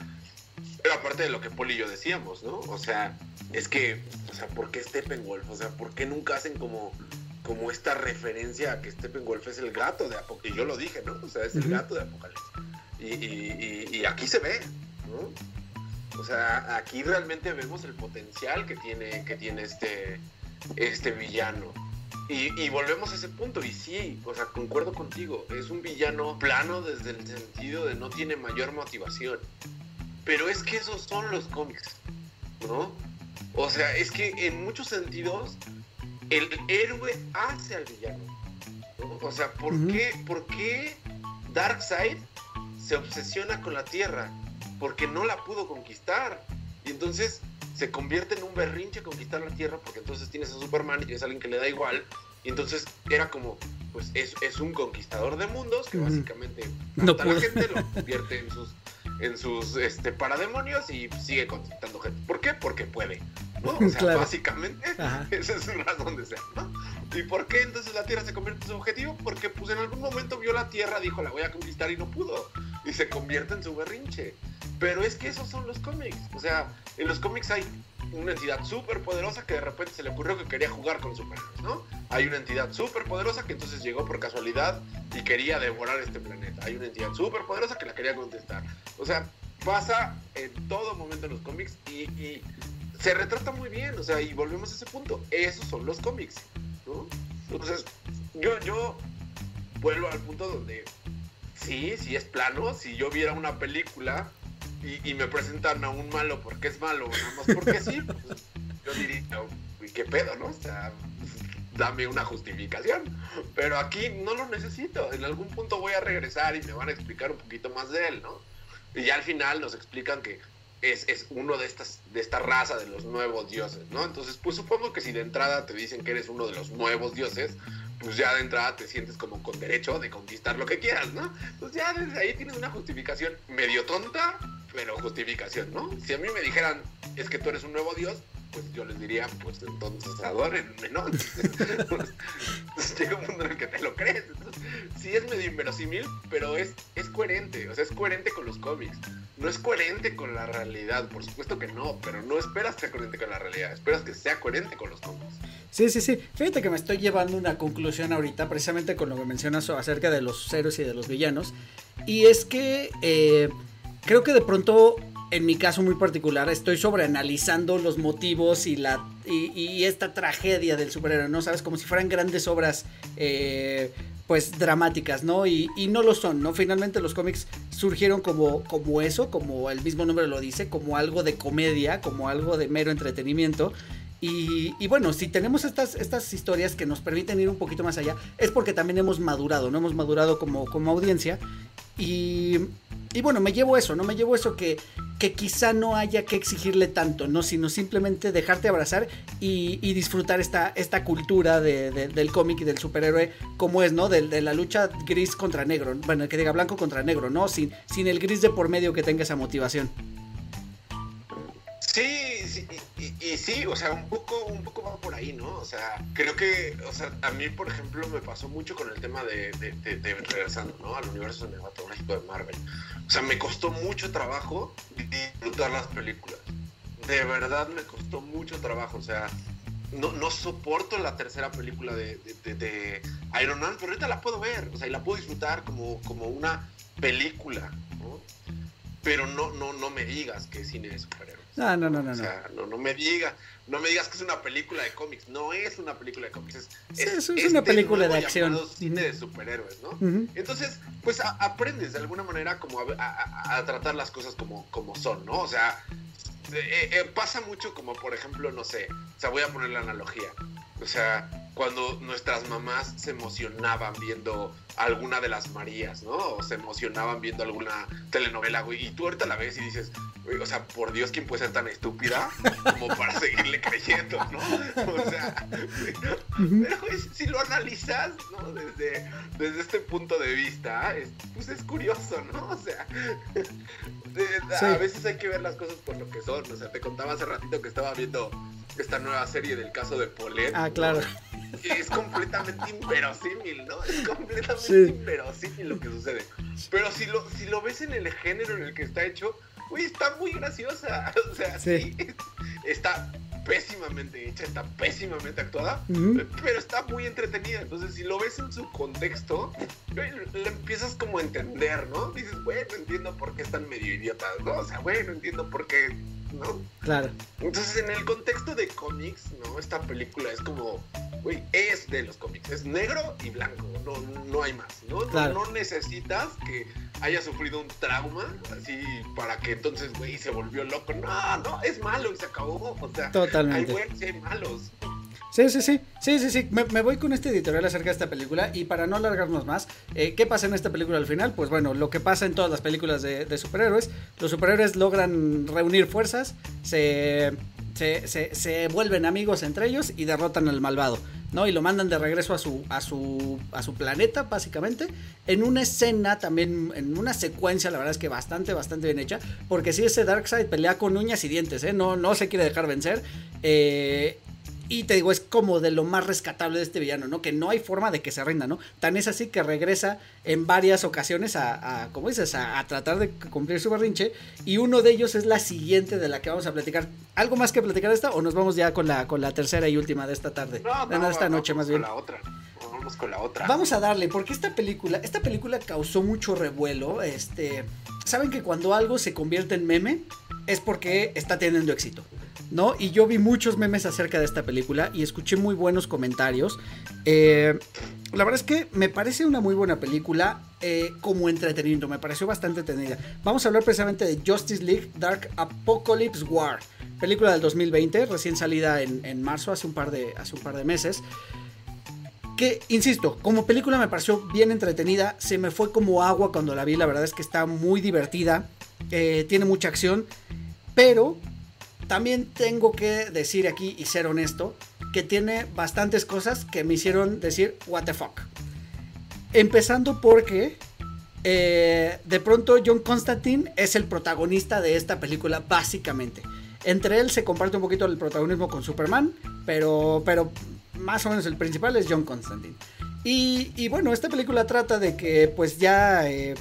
pero aparte de lo que Paul y yo decíamos, ¿no? O sea, es que, o sea, ¿por qué Steppenwolf? O sea, ¿por qué nunca hacen como como esta referencia a que Steppenwolf es el gato de Apocalipsis. Y yo lo dije, ¿no? O sea, es el gato de Apocalipsis. Y, aquí se ve, ¿no? O sea, aquí realmente vemos el potencial que tiene, que tiene este, este villano. Y, volvemos a ese punto, y sí, o sea, concuerdo contigo, es un villano plano desde el sentido de no tiene mayor motivación. Pero es que esos son los cómics, ¿no? O sea, es que en muchos sentidos el héroe hace al villano. O sea, ¿por, qué, ¿por qué Darkseid se obsesiona con la Tierra? Porque no la pudo conquistar. Y entonces se convierte en un berrinche conquistar la Tierra porque entonces tienes a Superman y tienes a alguien que le da igual. Y entonces era como, pues es, es un conquistador de mundos que básicamente no la gente, lo (laughs) convierte en sus en sus este, parademonios y sigue conquistando gente. ¿Por qué? Porque puede. ¿No? O (laughs) sea, básicamente, (laughs) esa es una razón de ser, ¿no? ¿Y por qué entonces la Tierra se convierte en su objetivo? Porque pues en algún momento vio la Tierra, dijo la voy a conquistar y no pudo. Y se convierte en su berrinche. Pero es que esos son los cómics. O sea, en los cómics hay una entidad súper poderosa que de repente se le ocurrió que quería jugar con superhéroes, ¿no? Hay una entidad súper poderosa que entonces llegó por casualidad y quería devorar este planeta. Hay una entidad súper poderosa que la quería contestar. O sea, pasa en todo momento en los cómics y, se retrata muy bien, o sea, y volvemos a ese punto. Esos son los cómics, ¿no? Entonces, yo, yo vuelvo al punto donde sí, sí es plano. Si yo viera una película y, me presentan a un malo porque es malo, nada más porque sí, pues, yo diría, ¿qué pedo, no? O sea, dame una justificación. Pero aquí no lo necesito. En algún punto voy a regresar y me van a explicar un poquito más de él, ¿no? Y ya al final nos explican que es, es, uno de estas de esta raza de los nuevos dioses, ¿no? Entonces, pues supongo que si de entrada te dicen que eres uno de los nuevos dioses, pues ya de entrada te sientes como con derecho de conquistar lo que quieras, ¿no? Pues ya desde ahí tienes una justificación medio tonta, pero justificación, ¿no? Si a mí me dijeran, es que tú eres un nuevo dios, pues yo les diría, pues entonces adórenme, ¿no? Entonces, (laughs) llega un mundo en el que te lo crees. Entonces, sí es medio inverosímil, pero es, es coherente, o sea, es coherente con los cómics. No es coherente con la realidad, por supuesto que no, pero no esperas que sea coherente con la realidad, esperas que sea coherente con los cómics. Sí, sí, sí. Fíjate que me estoy llevando una conclusión ahorita, precisamente con lo que mencionas acerca de los héroes y de los villanos. Y es que eh, creo que de pronto, en mi caso muy particular, estoy sobreanalizando los motivos y la y, esta tragedia del superhéroe, ¿no? Sabes, como si fueran grandes obras, eh, pues dramáticas, ¿no? Y, no lo son, ¿no? Finalmente los cómics surgieron como, como eso, como el mismo nombre lo dice, como algo de comedia, como algo de mero entretenimiento. Y, bueno, si tenemos estas, estas historias que nos permiten ir un poquito más allá, es porque también hemos madurado, ¿no? Hemos madurado como, como audiencia. Y, y bueno, me llevo eso, ¿no? Me llevo eso que, que quizá no haya que exigirle tanto, ¿no? Sino simplemente dejarte abrazar y, disfrutar esta, esta cultura del cómic y del superhéroe como es, ¿no? De, la lucha gris contra negro, bueno, que diga blanco contra negro, ¿no? Sin, sin el gris de por medio que tenga esa motivación. Sí, sí y, sí, o sea, un poco, un poco va por ahí, ¿no? O sea, creo que, o sea, a mí, por ejemplo, me pasó mucho con el tema de, de, regresando, ¿no? Al universo cinematográfico de Marvel. O sea, me costó mucho trabajo disfrutar las películas. De verdad me costó mucho trabajo, o sea, no, no soporto la tercera película de, Iron Man, pero ahorita la puedo ver, o sea, y la puedo disfrutar como, como una película, ¿no? Pero no, no, no me digas que es cine de superhéroes. No, no, no, no. O sea, no, no me digas, no me digas que es una película de cómics. No es una película de cómics, es, es, una película de acción. Cine de superhéroes, ¿no? Entonces, pues aprendes de alguna manera como a, tratar las cosas como, como son, ¿no? O sea, eh, eh, pasa mucho como, por ejemplo, no sé, o sea, voy a poner la analogía. O sea, cuando nuestras mamás se emocionaban viendo alguna de las Marías, ¿no? O se emocionaban viendo alguna telenovela, güey. Y tú ahorita la ves y dices, güey, o sea, por Dios, ¿quién puede ser tan estúpida como para (laughs) seguirle creyendo, ¿no? O sea, pero si lo analizas, ¿no? Desde, desde este punto de vista, pues es curioso, ¿no? O sea, (laughs) a veces hay que ver las cosas por lo que son. O sea, te contaba hace ratito que estaba viendo esta nueva serie del caso de Polet. Ah, claro. (laughs) es completamente inverosímil, ¿no? Es completamente inverosímil lo que sucede. Pero si lo, si lo ves en el género en el que está hecho, uy, está muy graciosa. (laughs) O sea, sí. está pésimamente hecha, está pésimamente actuada, pero está muy entretenida. Entonces, si lo ves en su contexto, le empiezas como a entender, ¿no? Dices, bueno, entiendo por qué están medio idiotas, ¿no? O sea, bueno, entiendo por qué ¿no? Claro. Entonces, en el contexto de cómics, ¿no? Esta película es como, güey, es de los cómics, es negro y blanco, no, no hay más, ¿no? No, necesitas que haya sufrido un trauma, así, para que entonces, güey, se volvió loco. No, no, es malo y se acabó. O sea, Totalmente. hay güeyes hay malos. Sí, sí, sí, sí, sí, sí. Me, voy con este editorial acerca de esta película y para no alargarnos más, eh, ¿qué pasa en esta película al final? Pues bueno, lo que pasa en todas las películas de, superhéroes, los superhéroes logran reunir fuerzas, se, se, vuelven amigos entre ellos y derrotan al malvado, ¿no? Y lo mandan de regreso a su, a su, a su planeta, básicamente, en una escena también, en una secuencia, la verdad es que bastante, bastante bien hecha, porque si ese Darkseid pelea con uñas y dientes, ¿eh? No, no se quiere dejar vencer. Eh, y te digo, es como de lo más rescatable de este villano, ¿no? Que no hay forma de que se rinda, ¿no? Tan es así que regresa en varias ocasiones a, a como dices, a, tratar de cumplir su berrinche. Y uno de ellos es la siguiente de la que vamos a platicar. ¿Algo más que platicar de esta? ¿O nos vamos ya con la, con la tercera y última de esta tarde? No, no, de esta noche más bien. Con la otra. Vamos con la otra. Vamos a darle, porque esta película, esta película causó mucho revuelo. Este, saben que cuando algo se convierte en meme es porque está teniendo éxito. ¿No? Y yo vi muchos memes acerca de esta película y escuché muy buenos comentarios. Eh, la verdad es que me parece una muy buena película eh, como entretenimiento, me pareció bastante entretenida. Vamos a hablar precisamente de Justice League Dark Apocalypse War, película del 2020, recién salida en, marzo, hace un, par de, hace un par de meses. Que, insisto, como película me pareció bien entretenida, se me fue como agua cuando la vi, la verdad es que está muy divertida, eh, tiene mucha acción, pero también tengo que decir aquí y ser honesto que tiene bastantes cosas que me hicieron decir what the fuck. Empezando porque eh, de pronto John Constantine es el protagonista de esta película básicamente. Entre él se comparte un poquito el protagonismo con Superman, pero, pero más o menos el principal es John Constantine. Y, bueno, esta película trata de que pues ya... Eh,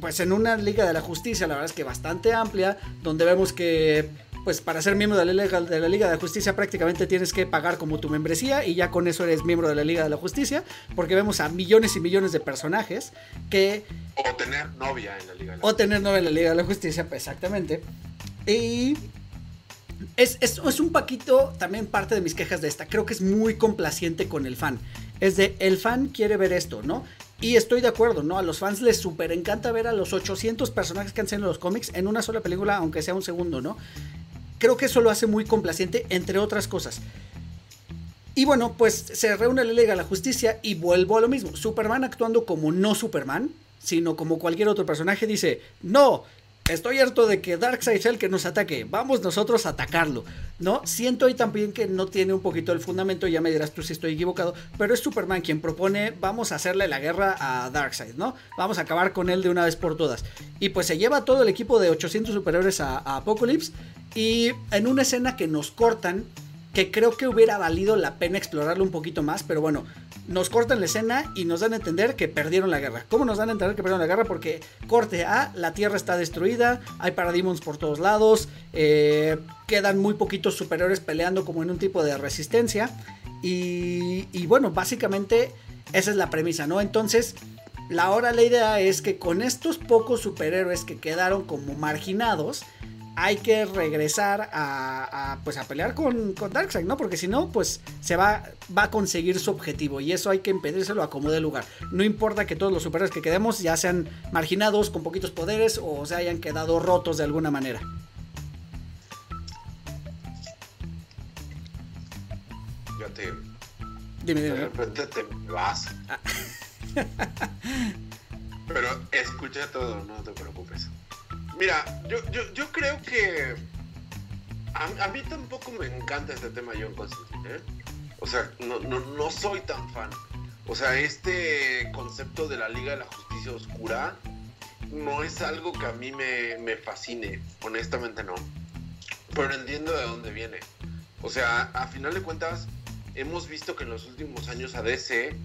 pues en una Liga de la Justicia, la verdad es que bastante amplia, donde vemos que pues para ser miembro de la, Liga, de la Liga de la Justicia prácticamente tienes que pagar como tu membresía y ya con eso eres miembro de la Liga de la Justicia, porque vemos a millones y millones de personajes que... O tener novia en la Liga de la O tener novia en la Liga de la Justicia, exactamente. Y es, es, es, un paquito también parte de mis quejas de esta. Creo que es muy complaciente con el fan. Es de, el fan quiere ver esto, ¿no? Y estoy de acuerdo, ¿no? A los fans les súper encanta ver a los 800 personajes que han sido en los cómics en una sola película, aunque sea un segundo, ¿no? Creo que eso lo hace muy complaciente, entre otras cosas. Y bueno, pues se reúne la Liga de la Justicia y vuelvo a lo mismo. Superman actuando como no Superman, sino como cualquier otro personaje, dice, no, Estoy harto de que Darkseid sea el que nos ataque. Vamos nosotros a atacarlo. ¿No? Siento ahí también que no tiene un poquito el fundamento. Ya me dirás tú si estoy equivocado. Pero es Superman quien propone. Vamos a hacerle la guerra a Darkseid, ¿no? Vamos a acabar con él de una vez por todas. Y pues se lleva todo el equipo de 800 superiores a, a Apocalypse. Y en una escena que nos cortan. Que creo que hubiera valido la pena explorarlo un poquito más. Pero bueno, nos cortan la escena y nos dan a entender que perdieron la guerra. ¿Cómo nos dan a entender que perdieron la guerra? Porque corte A, la Tierra está destruida, hay parademons por todos lados, eh, quedan muy poquitos superiores peleando como en un tipo de resistencia. Y, y bueno, básicamente esa es la premisa, ¿no? Entonces, la hora la idea es que con estos pocos superhéroes que quedaron como marginados, hay que regresar a, pues a pelear con, con, Darkseid, ¿no? Porque si no, pues se va, va a conseguir su objetivo y eso hay que impedírselo a como de lugar. No importa que todos los superhéroes que quedemos ya sean marginados con poquitos poderes o se hayan quedado rotos de alguna manera. Ya te... Dime, dime. De repente te vas. Ah. (laughs) Pero escucha todo, no te preocupes. Mira, yo, yo, yo creo que a, a, mí tampoco me encanta este tema John Constantine, ¿eh? O sea, no, no, no soy tan fan. O sea, este concepto de la Liga de la Justicia Oscura no es algo que a mí me, me fascine, honestamente no. Pero entiendo de dónde viene. O sea, a final de cuentas, hemos visto que en los últimos años a DC,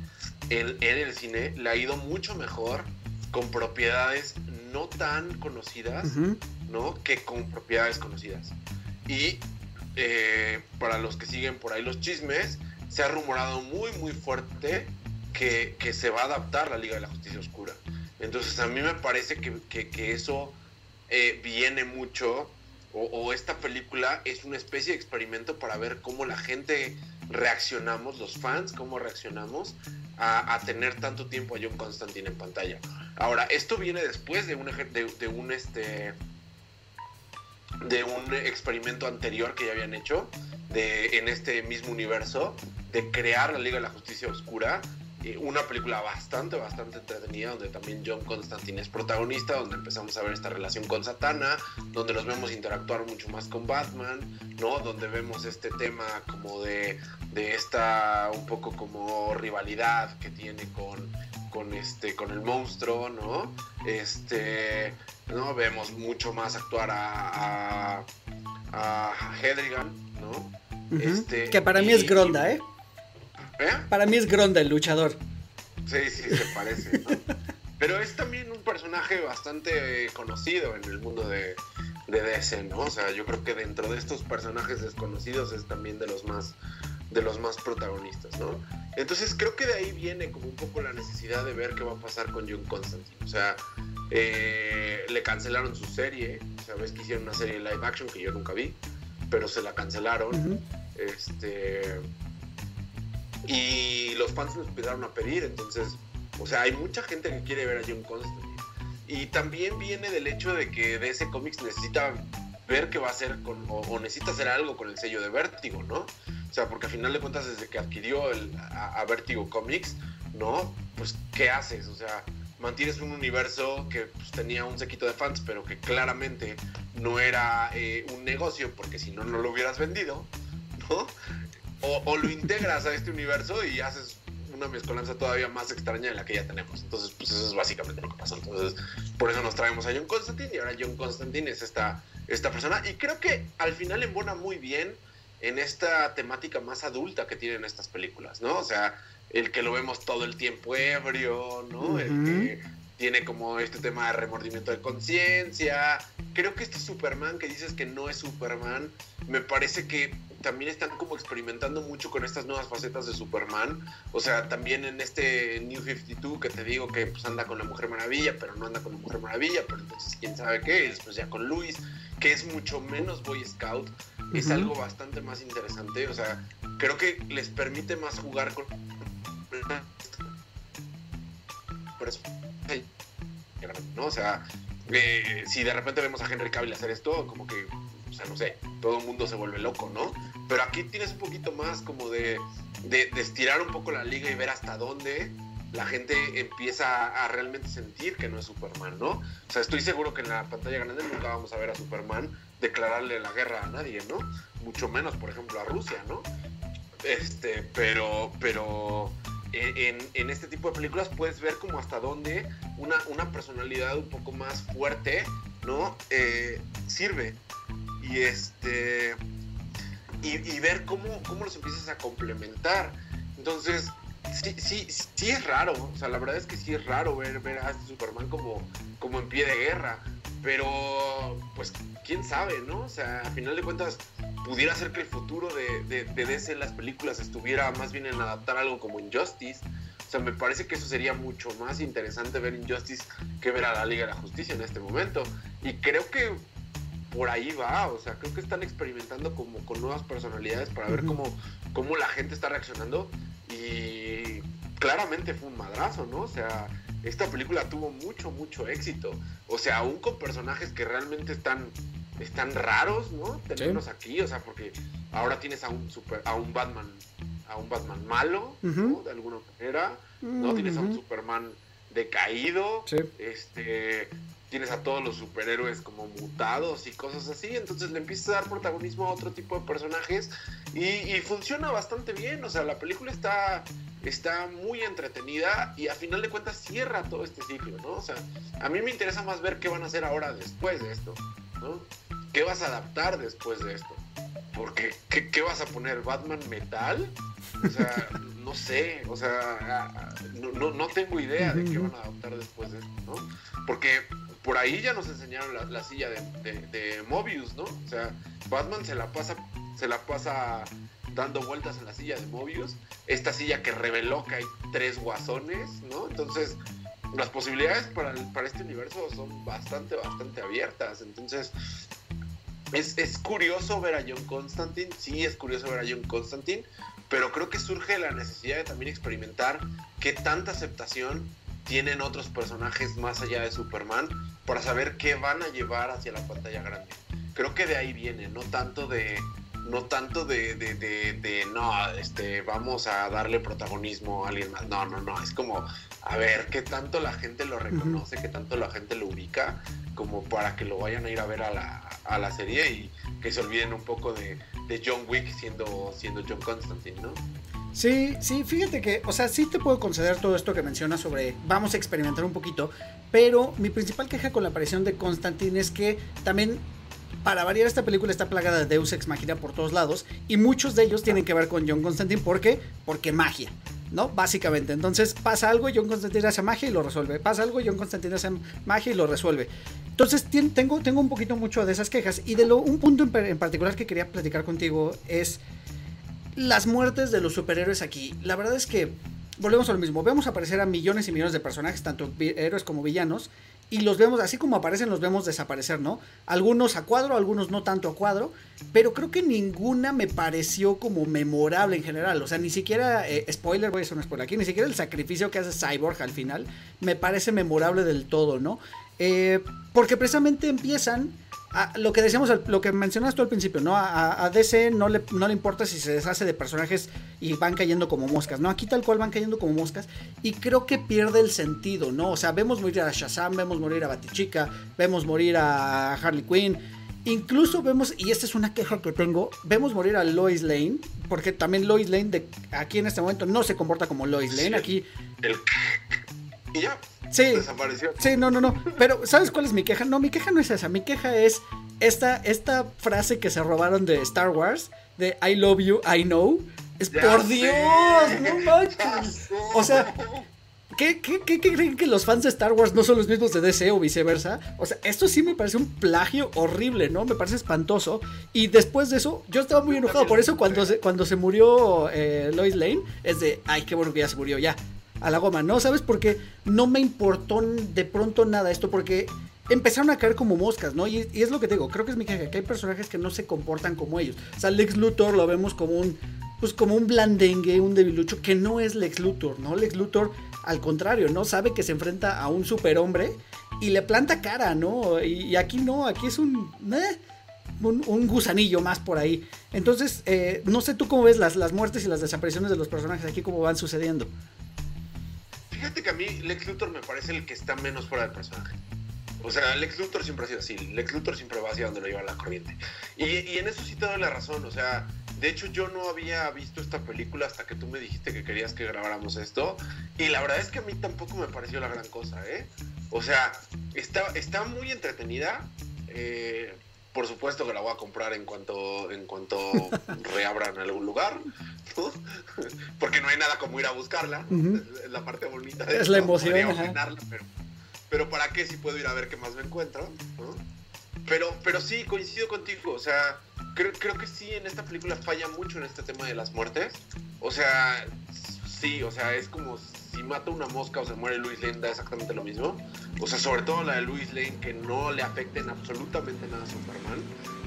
en, en el cine, le ha ido mucho mejor con propiedades no tan conocidas, ¿no? Que con propiedades conocidas. Y eh, para los que siguen por ahí los chismes, se ha rumorado muy, muy fuerte que, que, se va a adaptar la Liga de la Justicia Oscura. Entonces a mí me parece que, que, que eso eh, viene mucho, o, o, esta película es una especie de experimento para ver cómo la gente reaccionamos, los fans, cómo reaccionamos a, tener tanto tiempo a John Constantine en pantalla. Ahora, esto viene después de un, de un este de un experimento anterior que ya habían hecho de, en este mismo universo de crear la Liga de la Justicia Oscura una película bastante, bastante entretenida, donde también John Constantine es protagonista, donde empezamos a ver esta relación con Satana, donde los vemos interactuar mucho más con Batman, ¿no? Donde vemos este tema como de, de esta un poco como rivalidad que tiene con, con, este, con el monstruo, ¿no? Este, ¿no? Vemos mucho más actuar a, a, a Hedrigan, ¿no? Uh -huh. este, que para mí y, es Gronda, ¿eh? ¿Eh? Para mí es Gronda el luchador. Sí, sí, se parece, ¿no? (laughs) Pero es también un personaje bastante conocido en el mundo de, de, DC, ¿no? O sea, yo creo que dentro de estos personajes desconocidos es también de los más de los más protagonistas, ¿no? Entonces creo que de ahí viene como un poco la necesidad de ver qué va a pasar con John Constantine. O sea, eh, le cancelaron su serie, ves que hicieron una serie live action que yo nunca vi, pero se la cancelaron. Uh -huh. Este y los fans nos empezaron a pedir, entonces, o sea, hay mucha gente que quiere ver a John Constantine. Y también viene del hecho de que DC Comics necesita ver qué va a hacer con, o, necesita hacer algo con el sello de Vértigo, ¿no? O sea, porque a final de cuentas, desde que adquirió el, a, a Comics, ¿no? Pues, ¿qué haces? O sea, mantienes un universo que pues, tenía un sequito de fans, pero que claramente no era eh, un negocio, porque si no, no lo hubieras vendido, ¿no? O, o, lo integras a este universo y haces una mezcolanza todavía más extraña de la que ya tenemos. Entonces, pues eso es básicamente lo que pasó. Entonces, por eso nos traemos a John Constantine y ahora John Constantine es esta, esta persona. Y creo que al final embona muy bien en esta temática más adulta que tienen estas películas, ¿no? O sea, el que lo vemos todo el tiempo ebrio, ¿no? Uh -huh. El que tiene como este tema de remordimiento de conciencia. Creo que este Superman que dices que no es Superman, me parece que también están como experimentando mucho con estas nuevas facetas de Superman. O sea, también en este New 52 que te digo que pues anda con la Mujer Maravilla, pero no anda con la Mujer Maravilla, pero entonces quién sabe qué, después ya con Luis, que es mucho menos Boy Scout, es algo bastante más interesante. O sea, creo que les permite más jugar con. ¿no? O sea, eh, si de repente vemos a Henry Cavill hacer esto, como que, o sea, no sé, todo el mundo se vuelve loco, ¿no? Pero aquí tienes un poquito más como de, de, estirar un poco la liga y ver hasta dónde la gente empieza a realmente sentir que no es Superman, ¿no? O sea, estoy seguro que en la pantalla grande nunca vamos a ver a Superman declararle la guerra a nadie, ¿no? Mucho menos, por ejemplo, a Rusia, ¿no? Este, pero, pero en, este tipo de películas puedes ver como hasta dónde una, una personalidad un poco más fuerte, ¿no? Eh, sirve. Y este. Y, ver cómo, cómo los empiezas a complementar. Entonces, sí, sí, sí es raro. O sea, la verdad es que sí es raro ver, ver a este Superman como, como en pie de guerra. Pero, pues, quién sabe, ¿no? O sea, a final de cuentas, pudiera ser que el futuro de, de, de DC en las películas estuviera más bien en adaptar algo como Injustice. O sea, me parece que eso sería mucho más interesante ver Injustice que ver a la Liga de la Justicia en este momento. Y creo que por ahí va, o sea, creo que están experimentando como con nuevas personalidades para ver cómo, cómo la gente está reaccionando. Y claramente fue un madrazo, ¿no? O sea, esta película tuvo mucho, mucho éxito. O sea, aún con personajes que realmente están, están raros, ¿no? Tenerlos aquí, o sea, porque ahora tienes a un super, a un Batman, a un Batman malo, ¿no? De alguna manera, ¿no? Tienes a un Superman decaído, este, tienes a todos los superhéroes como mutados y cosas así, entonces le empiezas a dar protagonismo a otro tipo de personajes y, funciona bastante bien, o sea, la película está, está muy entretenida y a final de cuentas cierra todo este ciclo, ¿no? O sea, a mí me interesa más ver qué van a hacer ahora después de esto, ¿no? ¿Qué vas a adaptar después de esto? Porque, ¿qué, vas a poner? ¿Batman Metal? O sea, (laughs) no sé, o sea, no, no, tengo idea de qué van a adaptar después de esto, ¿no? Porque por ahí ya nos enseñaron la, silla de, Mobius, ¿no? O sea, Batman se la pasa, se la pasa dando vueltas en la silla de Mobius. Esta silla que reveló que hay tres guasones, ¿no? Entonces, las posibilidades para, para este universo son bastante, bastante abiertas. Entonces, es, es, curioso ver a John Constantine, sí es curioso ver a John Constantine, pero creo que surge la necesidad de también experimentar qué tanta aceptación tienen otros personajes más allá de Superman para saber qué van a llevar hacia la pantalla grande. Creo que de ahí viene, no tanto de no tanto de, de, de, no, este, vamos a darle protagonismo a alguien más. No, no, no. Es como, a ver, qué tanto la gente lo reconoce, qué tanto la gente lo ubica, como para que lo vayan a ir a ver a la, a la serie y que se olviden un poco de, de John Wick siendo, siendo John Constantine, ¿no? Sí, sí, fíjate que, o sea, sí te puedo conceder todo esto que mencionas sobre vamos a experimentar un poquito, pero mi principal queja con la aparición de Constantine es que también para variar esta película está plagada de Deus Ex Machina por todos lados y muchos de ellos tienen que ver con John Constantine, ¿por qué? Porque magia. ¿no? Básicamente. Entonces pasa algo, John Constantine hace magia y lo resuelve. Pasa algo, John Constantine hace magia y lo resuelve. Entonces tengo, tengo un poquito mucho de esas quejas. Y de lo, un punto en particular que quería platicar contigo es las muertes de los superhéroes aquí. La verdad es que volvemos a lo mismo. Vemos aparecer a millones y millones de personajes, tanto héroes como villanos, y los vemos así como aparecen, los vemos desaparecer, ¿no? Algunos a cuadro, algunos no tanto a cuadro, pero creo que ninguna me pareció como memorable en general. O sea, ni siquiera, eh, spoiler, voy a hacer un spoiler aquí, ni siquiera el sacrificio que hace Cyborg al final me parece memorable del todo, ¿no? Eh, porque precisamente empiezan lo que decíamos, lo que mencionaste tú al principio, ¿no? A, DC no le, no le importa si se deshace de personajes y van cayendo como moscas, ¿no? Aquí tal cual van cayendo como moscas y creo que pierde el sentido, ¿no? O sea, vemos morir a Shazam, vemos morir a Batichica, vemos morir a Harley Quinn, incluso vemos, y esta es una queja que tengo, vemos morir a Lois Lane, porque también Lois Lane de, aquí en este momento no se comporta como Lois Lane, aquí... Y ya. Sí. Desapareció. Sí, no, no, no. Pero, ¿sabes cuál es mi queja? No, mi queja no es esa. Mi queja es esta, esta frase que se robaron de Star Wars, de I love you, I know. Es por Dios, no manches. O sea, ¿Qué, qué, qué, creen que los fans de Star Wars no son los mismos de DC o viceversa? O sea, esto sí me parece un plagio horrible, ¿no? Me parece espantoso. Y después de eso, yo estaba muy enojado. Por eso cuando se, cuando se murió eh, Lois Lane, es de, ay, qué bueno que ya se murió, ya a la goma, ¿no? ¿Sabes? Porque no me importó de pronto nada esto, porque empezaron a caer como moscas, ¿no? Y, es lo que digo, creo que es mi queja, que hay personajes que no se comportan como ellos. O sea, Lex Luthor lo vemos como un, pues como un blandengue, un debilucho, que no es Lex Luthor, ¿no? Lex Luthor, al contrario, ¿no? Sabe que se enfrenta a un superhombre y le planta cara, ¿no? Y, aquí no, aquí es un, eh, un, gusanillo más por ahí. Entonces, eh, no sé tú cómo ves las, las muertes y las desapariciones de los personajes aquí, cómo van sucediendo. Fíjate que a mí Lex Luthor me parece el que está menos fuera del personaje. O sea, Lex Luthor siempre ha sido así. Lex Luthor siempre va hacia donde lo lleva la corriente. Y, en eso sí te doy la razón. O sea, de hecho yo no había visto esta película hasta que tú me dijiste que querías que grabáramos esto. Y la verdad es que a mí tampoco me pareció la gran cosa, ¿eh? O sea, está, está muy entretenida. Eh, por supuesto que la voy a comprar en cuanto, en cuanto (laughs) reabran algún lugar, porque no hay nada como ir a buscarla. Es la parte bonita de Es la emoción. pero, pero ¿para qué si puedo ir a ver qué más me encuentro? Pero, pero sí, coincido contigo. O sea, creo, creo que sí, en esta película falla mucho en este tema de las muertes. O sea, sí, o sea, es como si mata una mosca o se muere Luis Lane, da exactamente lo mismo. O sea, sobre todo la de Luis Lane, que no le afecten absolutamente nada a Superman.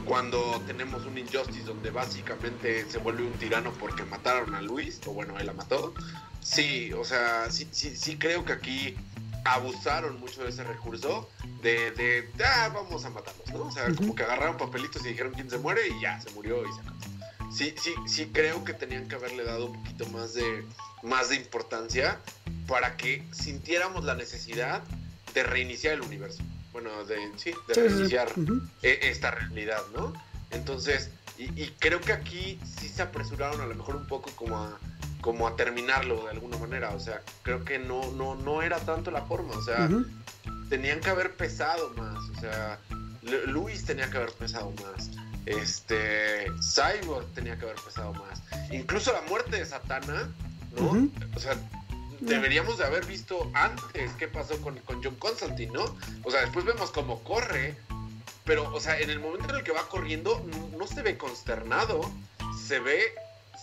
Cuando tenemos un Injustice donde básicamente se vuelve un tirano porque mataron a Luis, o bueno, él la mató. Sí, o sea, sí, sí, sí creo que aquí abusaron mucho de ese recurso de, de ah, vamos a matarlos, ¿no? O sea, como que agarraron papelitos y dijeron quién se muere y ya, se murió y se acabó. Sí, sí, sí creo que tenían que haberle dado un poquito más de, más de importancia para que sintiéramos la necesidad de reiniciar el universo. Bueno, de, sí, de reiniciar e, esta realidad, ¿no? Entonces, y, creo que aquí sí se apresuraron a lo mejor un poco como a, como a terminarlo de alguna manera. O sea, creo que no, no, no era tanto la forma. O sea, tenían que haber pesado más. O sea, Luis tenía que haber pesado más. Este, Cyborg tenía que haber pesado más. Incluso la muerte de Satana ¿no? O sea, deberíamos de haber visto antes qué pasó con, John Constantine, ¿no? O sea, después vemos cómo corre, pero, o sea, en el momento en el que va corriendo, no, se ve consternado, se ve,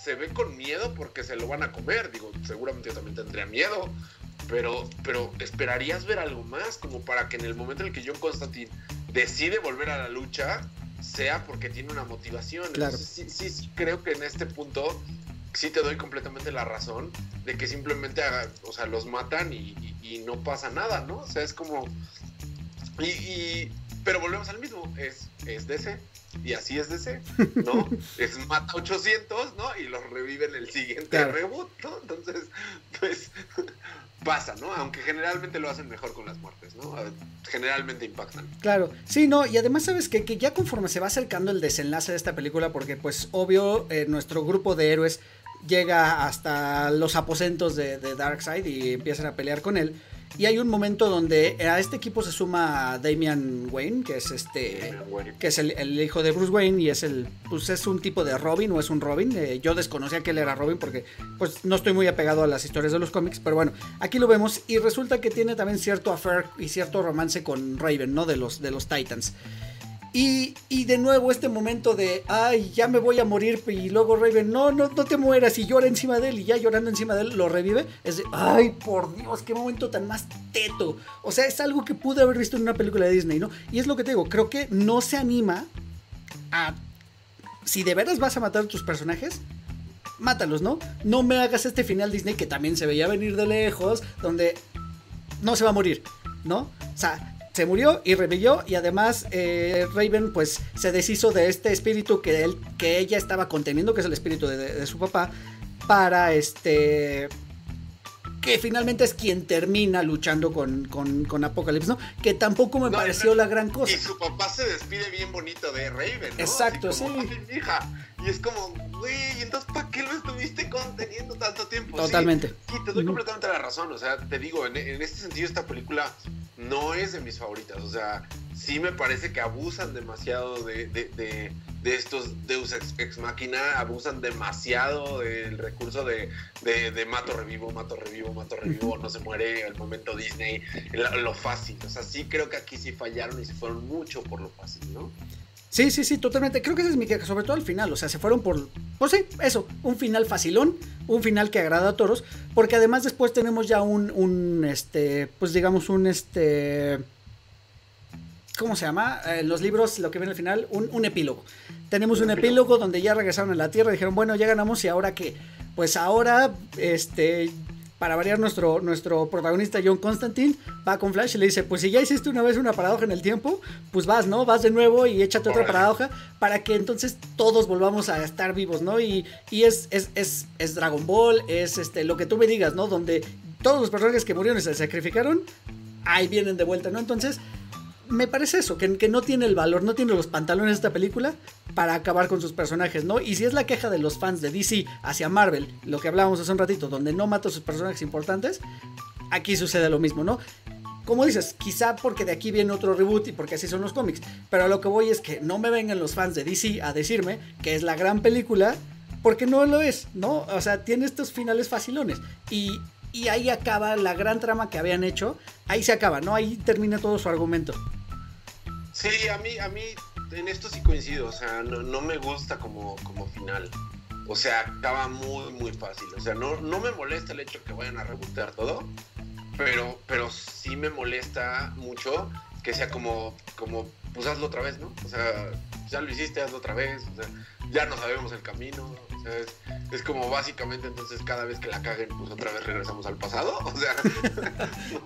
se ve con miedo porque se lo van a comer. Digo, seguramente yo también tendría miedo, pero, pero esperarías ver algo más, como para que en el momento en el que John Constantine decide volver a la lucha, sea porque tiene una motivación. Claro. sí, sí, creo que en este punto sí te doy completamente la razón de que simplemente, o sea, los matan y, no pasa nada, ¿no? O sea, es como... Y, pero volvemos al mismo, es, es DC, y así es DC, ¿no? (laughs) es mata 800, ¿no? Y los reviven el siguiente reboot, ¿no? Entonces, pues pasa, ¿no? Aunque generalmente lo hacen mejor con las muertes, ¿no? Generalmente impactan. Claro, sí, no, y además sabes que, que ya conforme se va acercando el desenlace de esta película, porque pues obvio eh, nuestro grupo de héroes llega hasta los aposentos de, Darkseid y empiezan a pelear con él. Y hay un momento donde a este equipo se suma Damian Wayne, que es este, que es el, hijo de Bruce Wayne y es el, pues es un tipo de Robin o es un Robin. Eh, yo desconocía que él era Robin porque, pues, no estoy muy apegado a las historias de los cómics, pero bueno, aquí lo vemos y resulta que tiene también cierto affair y cierto romance con Raven, ¿no? De los, de los Titans. Y, de nuevo este momento de, ay, ya me voy a morir. Y luego Raven, no, no, no te mueras. Y llora encima de él. Y ya llorando encima de él lo revive. Es de, ay, por Dios, qué momento tan más teto. O sea, es algo que pude haber visto en una película de Disney, ¿no? Y es lo que te digo, creo que no se anima a... Si de veras vas a matar a tus personajes, mátalos, ¿no? No me hagas este final Disney que también se veía venir de lejos, donde no se va a morir, ¿no? O sea, se murió y revivió y además eh, Raven pues se deshizo de este espíritu que, él, que ella estaba conteniendo, que es el espíritu de, su papá, para este que finalmente es quien termina luchando con, con, con Apocalypse, ¿no? Que tampoco me pareció la gran cosa. Y su papá se despide bien bonito de Raven, ¿no? Exacto, sí. Y es como, güey, entonces ¿para qué lo estuviste conteniendo tanto tiempo? Totalmente. Sí, te doy completamente la razón. O sea, te digo, en, en este sentido, esta película no es de mis favoritas. O sea, sí me parece que abusan demasiado de, de, de, estos Deus ex, Máquina, abusan demasiado del recurso de, mato, revivo, mato, revivo, mato, revivo, no se muere, el momento Disney, lo, fácil. O sea, sí creo que aquí sí fallaron y se fueron mucho por lo fácil, ¿no? Sí, sí, sí, totalmente. Creo que ese es mi queja, sobre todo al final. O sea, se fueron por, pues sí, eso, un final facilón, un final que agrada a todos, porque además después tenemos ya un, un este, pues digamos un, este, ¿cómo se llama? En los libros, lo que viene al final, un, un epílogo. Tenemos un epílogo donde ya regresaron a la Tierra y dijeron, bueno, ya ganamos y ahora qué? Pues ahora, este, para variar nuestro, nuestro protagonista John Constantine va con Flash y le dice, pues si ya hiciste una vez una paradoja en el tiempo, pues vas, ¿no? Vas de nuevo y échate otra paradoja para que entonces todos volvamos a estar vivos, ¿no? Y, y es, es, es, es, Dragon Ball, es este, lo que tú me digas, ¿no? Donde todos los personajes que murieron y se sacrificaron, ahí vienen de vuelta, ¿no? Entonces, me parece eso, que, no tiene el valor, no tiene los pantalones esta película para acabar con sus personajes, ¿no? Y si es la queja de los fans de DC hacia Marvel, lo que hablábamos hace un ratito, donde no mata a sus personajes importantes, aquí sucede lo mismo, ¿no? Como dices, quizá porque de aquí viene otro reboot y porque así son los cómics, pero a lo que voy es que no me vengan los fans de DC a decirme que es la gran película, porque no lo es, ¿no? O sea, tiene estos finales facilones y ahí acaba la gran trama que habían hecho, ahí se acaba, ¿no? Ahí termina todo su argumento. Sí, a mí, a mí en esto sí coincido, o sea, no, no me gusta como, como final. O sea, acaba muy, muy fácil. O sea, no, no me molesta el hecho que vayan a rebotear todo, pero, pero sí me molesta mucho que sea como, como, pues hazlo otra vez, ¿no? O sea, ya lo hiciste, hazlo otra vez, o sea, ya no sabemos el camino, o sea, es, es, como básicamente entonces cada vez que la caguen, pues otra vez regresamos al pasado, (laughs) o sea.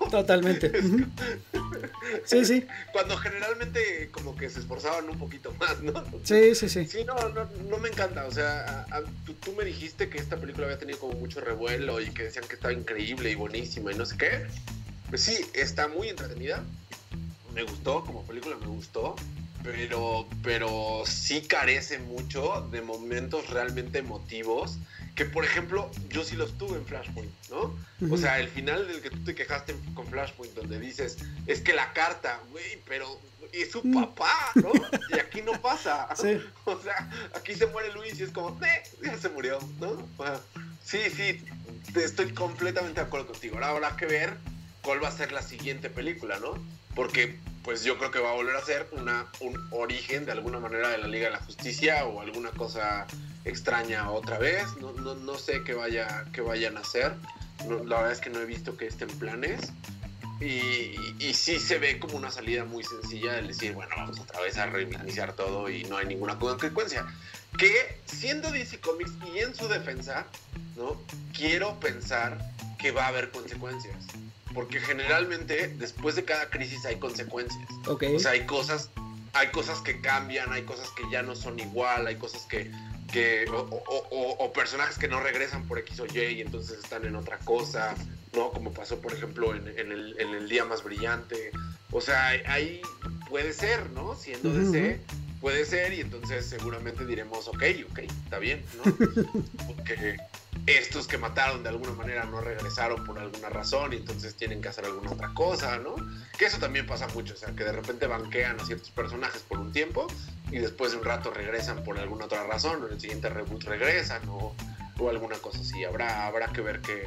¿no? Totalmente. sí, sí. Cuando generalmente como que se esforzaban un poquito más, ¿no? Sí, sí, sí. Sí, no, no, no me encanta, o sea, a, a, tú, tú, me dijiste que esta película había tenido como mucho revuelo y que decían que estaba increíble y buenísima y no sé qué. Pues sí, está muy entretenida. Me gustó, como película me gustó pero, pero sí carece mucho de momentos realmente emotivos. Que por ejemplo, yo sí los tuve en Flashpoint, ¿no? Uh -huh. O sea, el final del que tú te quejaste con Flashpoint, donde dices, es que la carta, güey, pero es su papá, ¿no? Y aquí no pasa. (laughs) Sí. (laughs) O sea, aquí se muere Luis y es como, eh, ya se murió, ¿no? O sea, sí, sí, estoy completamente de acuerdo contigo. Ahora habrá que ver cuál va a ser la siguiente película, ¿no? Porque pues yo creo que va a volver a ser una, un origen de alguna manera de la Liga de la Justicia o alguna cosa extraña otra vez. No, no, no sé qué, vaya, qué vayan a hacer. La verdad es que no he visto que estén planes. Y, y, y, sí se ve como una salida muy sencilla de decir, bueno, vamos otra vez a reiniciar todo y no hay ninguna consecuencia. Que siendo DC Comics y en su defensa, ¿no? Quiero pensar que va a haber consecuencias porque generalmente después de cada crisis hay consecuencias. Okay. O sea, hay cosas, hay cosas que cambian, hay cosas que ya no son igual, hay cosas que, que o, o, o, o, personajes que no regresan por X o Y y entonces están en otra cosa, ¿no? Como pasó, por ejemplo, en, en, el, en el, día más brillante. O sea, ahí puede ser, ¿no? Siendo uh -huh. DC, puede ser y entonces seguramente diremos, ok, ok, está bien, ¿no? (laughs) Porque estos que mataron de alguna manera no regresaron por alguna razón y entonces tienen que hacer alguna otra cosa, ¿no? Que eso también pasa mucho, o sea, que de repente banquean a ciertos personajes por un tiempo y después de un rato regresan por alguna otra razón, o en el siguiente reboot regresan o, o alguna cosa así. Habrá, habrá que ver qué,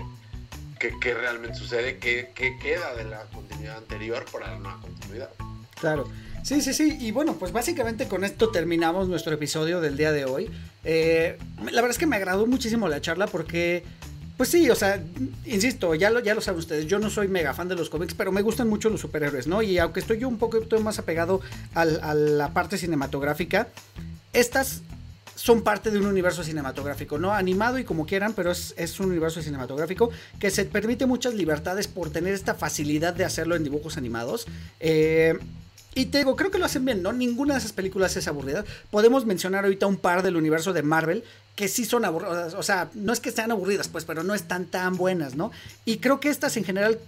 qué, qué realmente sucede, qué, qué queda de la continuidad anterior para la nueva continuidad. Claro. Sí, sí, sí. Y bueno, pues básicamente con esto terminamos nuestro episodio del día de hoy. Eh, la verdad es que me agradó muchísimo la charla porque, pues sí, o sea, insisto, ya lo, ya lo saben ustedes, yo no soy mega fan de los cómics, pero me gustan mucho los superhéroes, ¿no? Y aunque estoy yo un poquito más apegado a la parte cinematográfica, estas son parte de un universo cinematográfico, ¿no? Animado y como quieran, pero es, es, un universo cinematográfico que se permite muchas libertades por tener esta facilidad de hacerlo en dibujos animados. Eh, y te digo, creo que lo hacen bien, ¿no? Ninguna de esas películas es aburrida. Podemos mencionar ahorita un par del universo de Marvel que sí son aburridas. O sea, no es que sean aburridas, pues, pero no están tan buenas, ¿no? Y creo que estas en general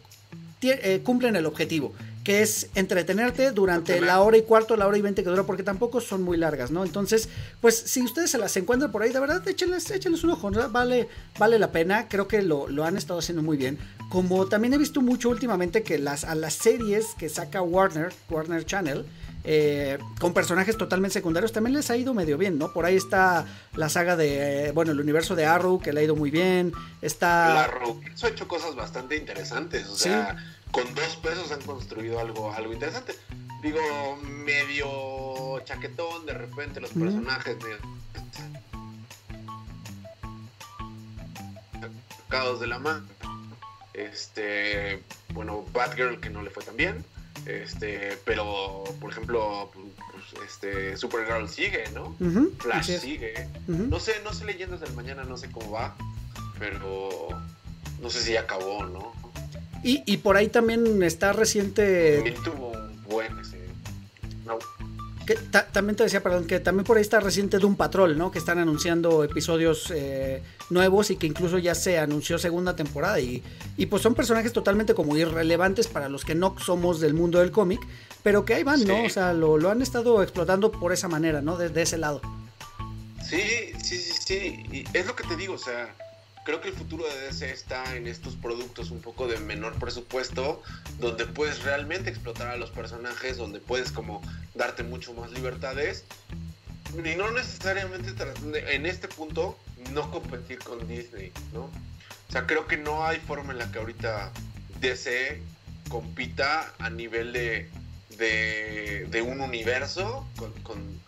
eh, cumplen el objetivo, que es entretenerte durante la hora y cuarto, la hora y veinte que dura, porque tampoco son muy largas, ¿no? Entonces, pues si ustedes se las encuentran por ahí, de verdad, échenles, échenles un ojo, ¿no? vale, vale la pena, creo que lo, lo han estado haciendo muy bien. Como también he visto mucho últimamente que las, a las series que saca Warner, Warner Channel, eh, con personajes totalmente secundarios también les ha ido medio bien, ¿no? Por ahí está la saga de, eh, bueno, el universo de Arrow, que le ha ido muy bien. Está... Arrow, eso ha hecho cosas bastante interesantes, o sea, ¿Sí? con dos pesos han construido algo, algo interesante. Digo, medio chaquetón, de repente los personajes mm. de... de la mano. Este, bueno, Batgirl que no le fue tan bien. Este, pero, por ejemplo, pues, este, Supergirl sigue, ¿no? Flash sigue. No sé, no sé leyendas del mañana, no sé cómo va, pero no sé si ya acabó, ¿no? Y, y por ahí también está reciente. También tuvo un buen ese. No. Que también te decía, perdón, que también por ahí está reciente Doom Patrol, ¿no? Que están anunciando episodios eh, nuevos y que incluso ya se anunció segunda temporada. Y, y, pues son personajes totalmente como irrelevantes para los que no somos del mundo del cómic, pero que ahí van, ¿no? O sea, lo, lo, han estado explotando por esa manera, ¿no? Desde ese lado. Sí, sí, sí, sí. Y es lo que te digo, o sea creo que el futuro de DC está en estos productos un poco de menor presupuesto, donde puedes realmente explotar a los personajes, donde puedes como darte mucho más libertades y no necesariamente en este punto no competir con Disney, ¿no? O sea, creo que no hay forma en la que ahorita DC compita a nivel de, de, un universo con,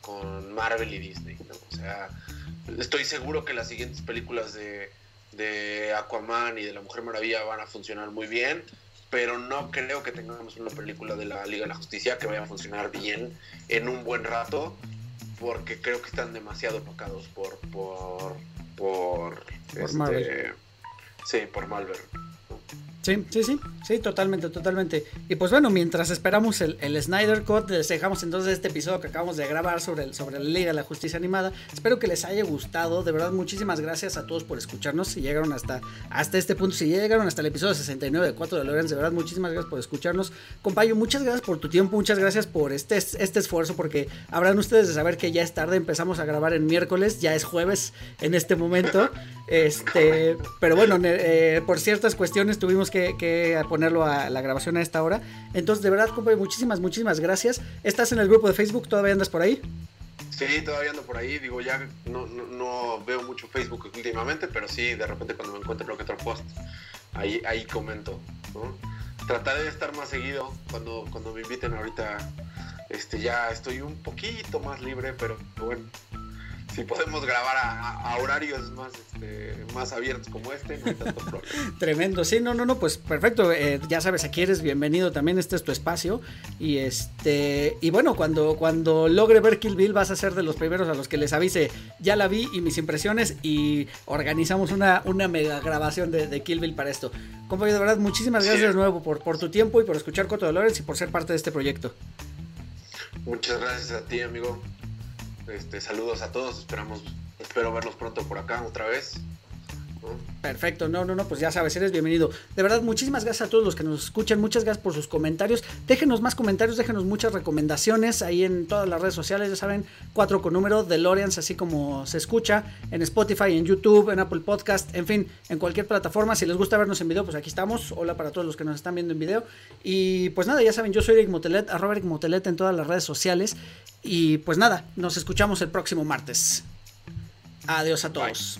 con, Marvel y Disney, ¿no? O sea, estoy seguro que las siguientes películas de, de Aquaman y de la Mujer Maravilla van a funcionar muy bien, pero no creo que tengamos una película de la Liga de la Justicia que vaya a funcionar bien en un buen rato, porque creo que están demasiado opacados por por por, este, Marvel. Sí, por Marvel. Sí, sí, sí, sí, totalmente, totalmente. Y pues bueno, mientras esperamos el, Snyder Cut, les dejamos entonces este episodio que acabamos de grabar sobre, el, sobre la Liga de la Justicia Animada. Espero que les haya gustado. De verdad, muchísimas gracias a todos por escucharnos. Si llegaron hasta, hasta este punto, si llegaron hasta el episodio 69 de 4 de Lorenz, de verdad, muchísimas gracias por escucharnos. Compaño, muchas gracias por tu tiempo, muchas gracias por este, este esfuerzo, porque habrán ustedes de saber que ya es tarde, empezamos a grabar en miércoles, ya es jueves en este momento. Este, pero bueno, eh, por ciertas cuestiones tuvimos que, ponerlo a la grabación a esta hora. Entonces, de verdad, muchísimas, muchísimas gracias. ¿Estás en el grupo de Facebook? ¿Todavía andas por ahí? Sí, todavía ando por ahí. Digo, ya no, no, veo mucho Facebook últimamente, pero sí, de repente cuando me encuentro lo que otro post, ahí, ahí comento. Trataré de estar más seguido cuando, cuando me inviten ahorita. Este, ya estoy un poquito más libre, pero bueno, si podemos grabar a, horarios más, este, más abiertos como este, no hay tanto problema. (laughs) Tremendo, sí, no, no, no, pues perfecto. Eh, ya sabes, aquí eres bienvenido también, este es tu espacio. Y este, y bueno, cuando, cuando logre ver Kill Bill, vas a ser de los primeros a los que les avise, ya la vi y mis impresiones, y organizamos una, una mega grabación de, Kill Bill para esto. Compañero, de verdad, muchísimas gracias de nuevo por, por tu tiempo y por escuchar Coto Dolores y por ser parte de este proyecto. Muchas gracias a ti, amigo. Este, saludos a todos, esperamos, espero verlos pronto por acá otra vez. Perfecto, no, no, no, pues ya sabes, eres bienvenido. De verdad, muchísimas gracias a todos los que nos escuchan, muchas gracias por sus comentarios. Déjenos más comentarios, déjenos muchas recomendaciones ahí en todas las redes sociales, ya saben, cuatro con número, de Loreans, así como se escucha, en Spotify, en YouTube, en Apple Podcast, en fin, en cualquier plataforma. Si les gusta vernos en video, pues aquí estamos. Hola para todos los que nos están viendo en video. Y pues nada, ya saben, yo soy Eric Motelet, arroba Eric Motelet en todas las redes sociales. Y pues nada, nos escuchamos el próximo martes. Adiós a todos.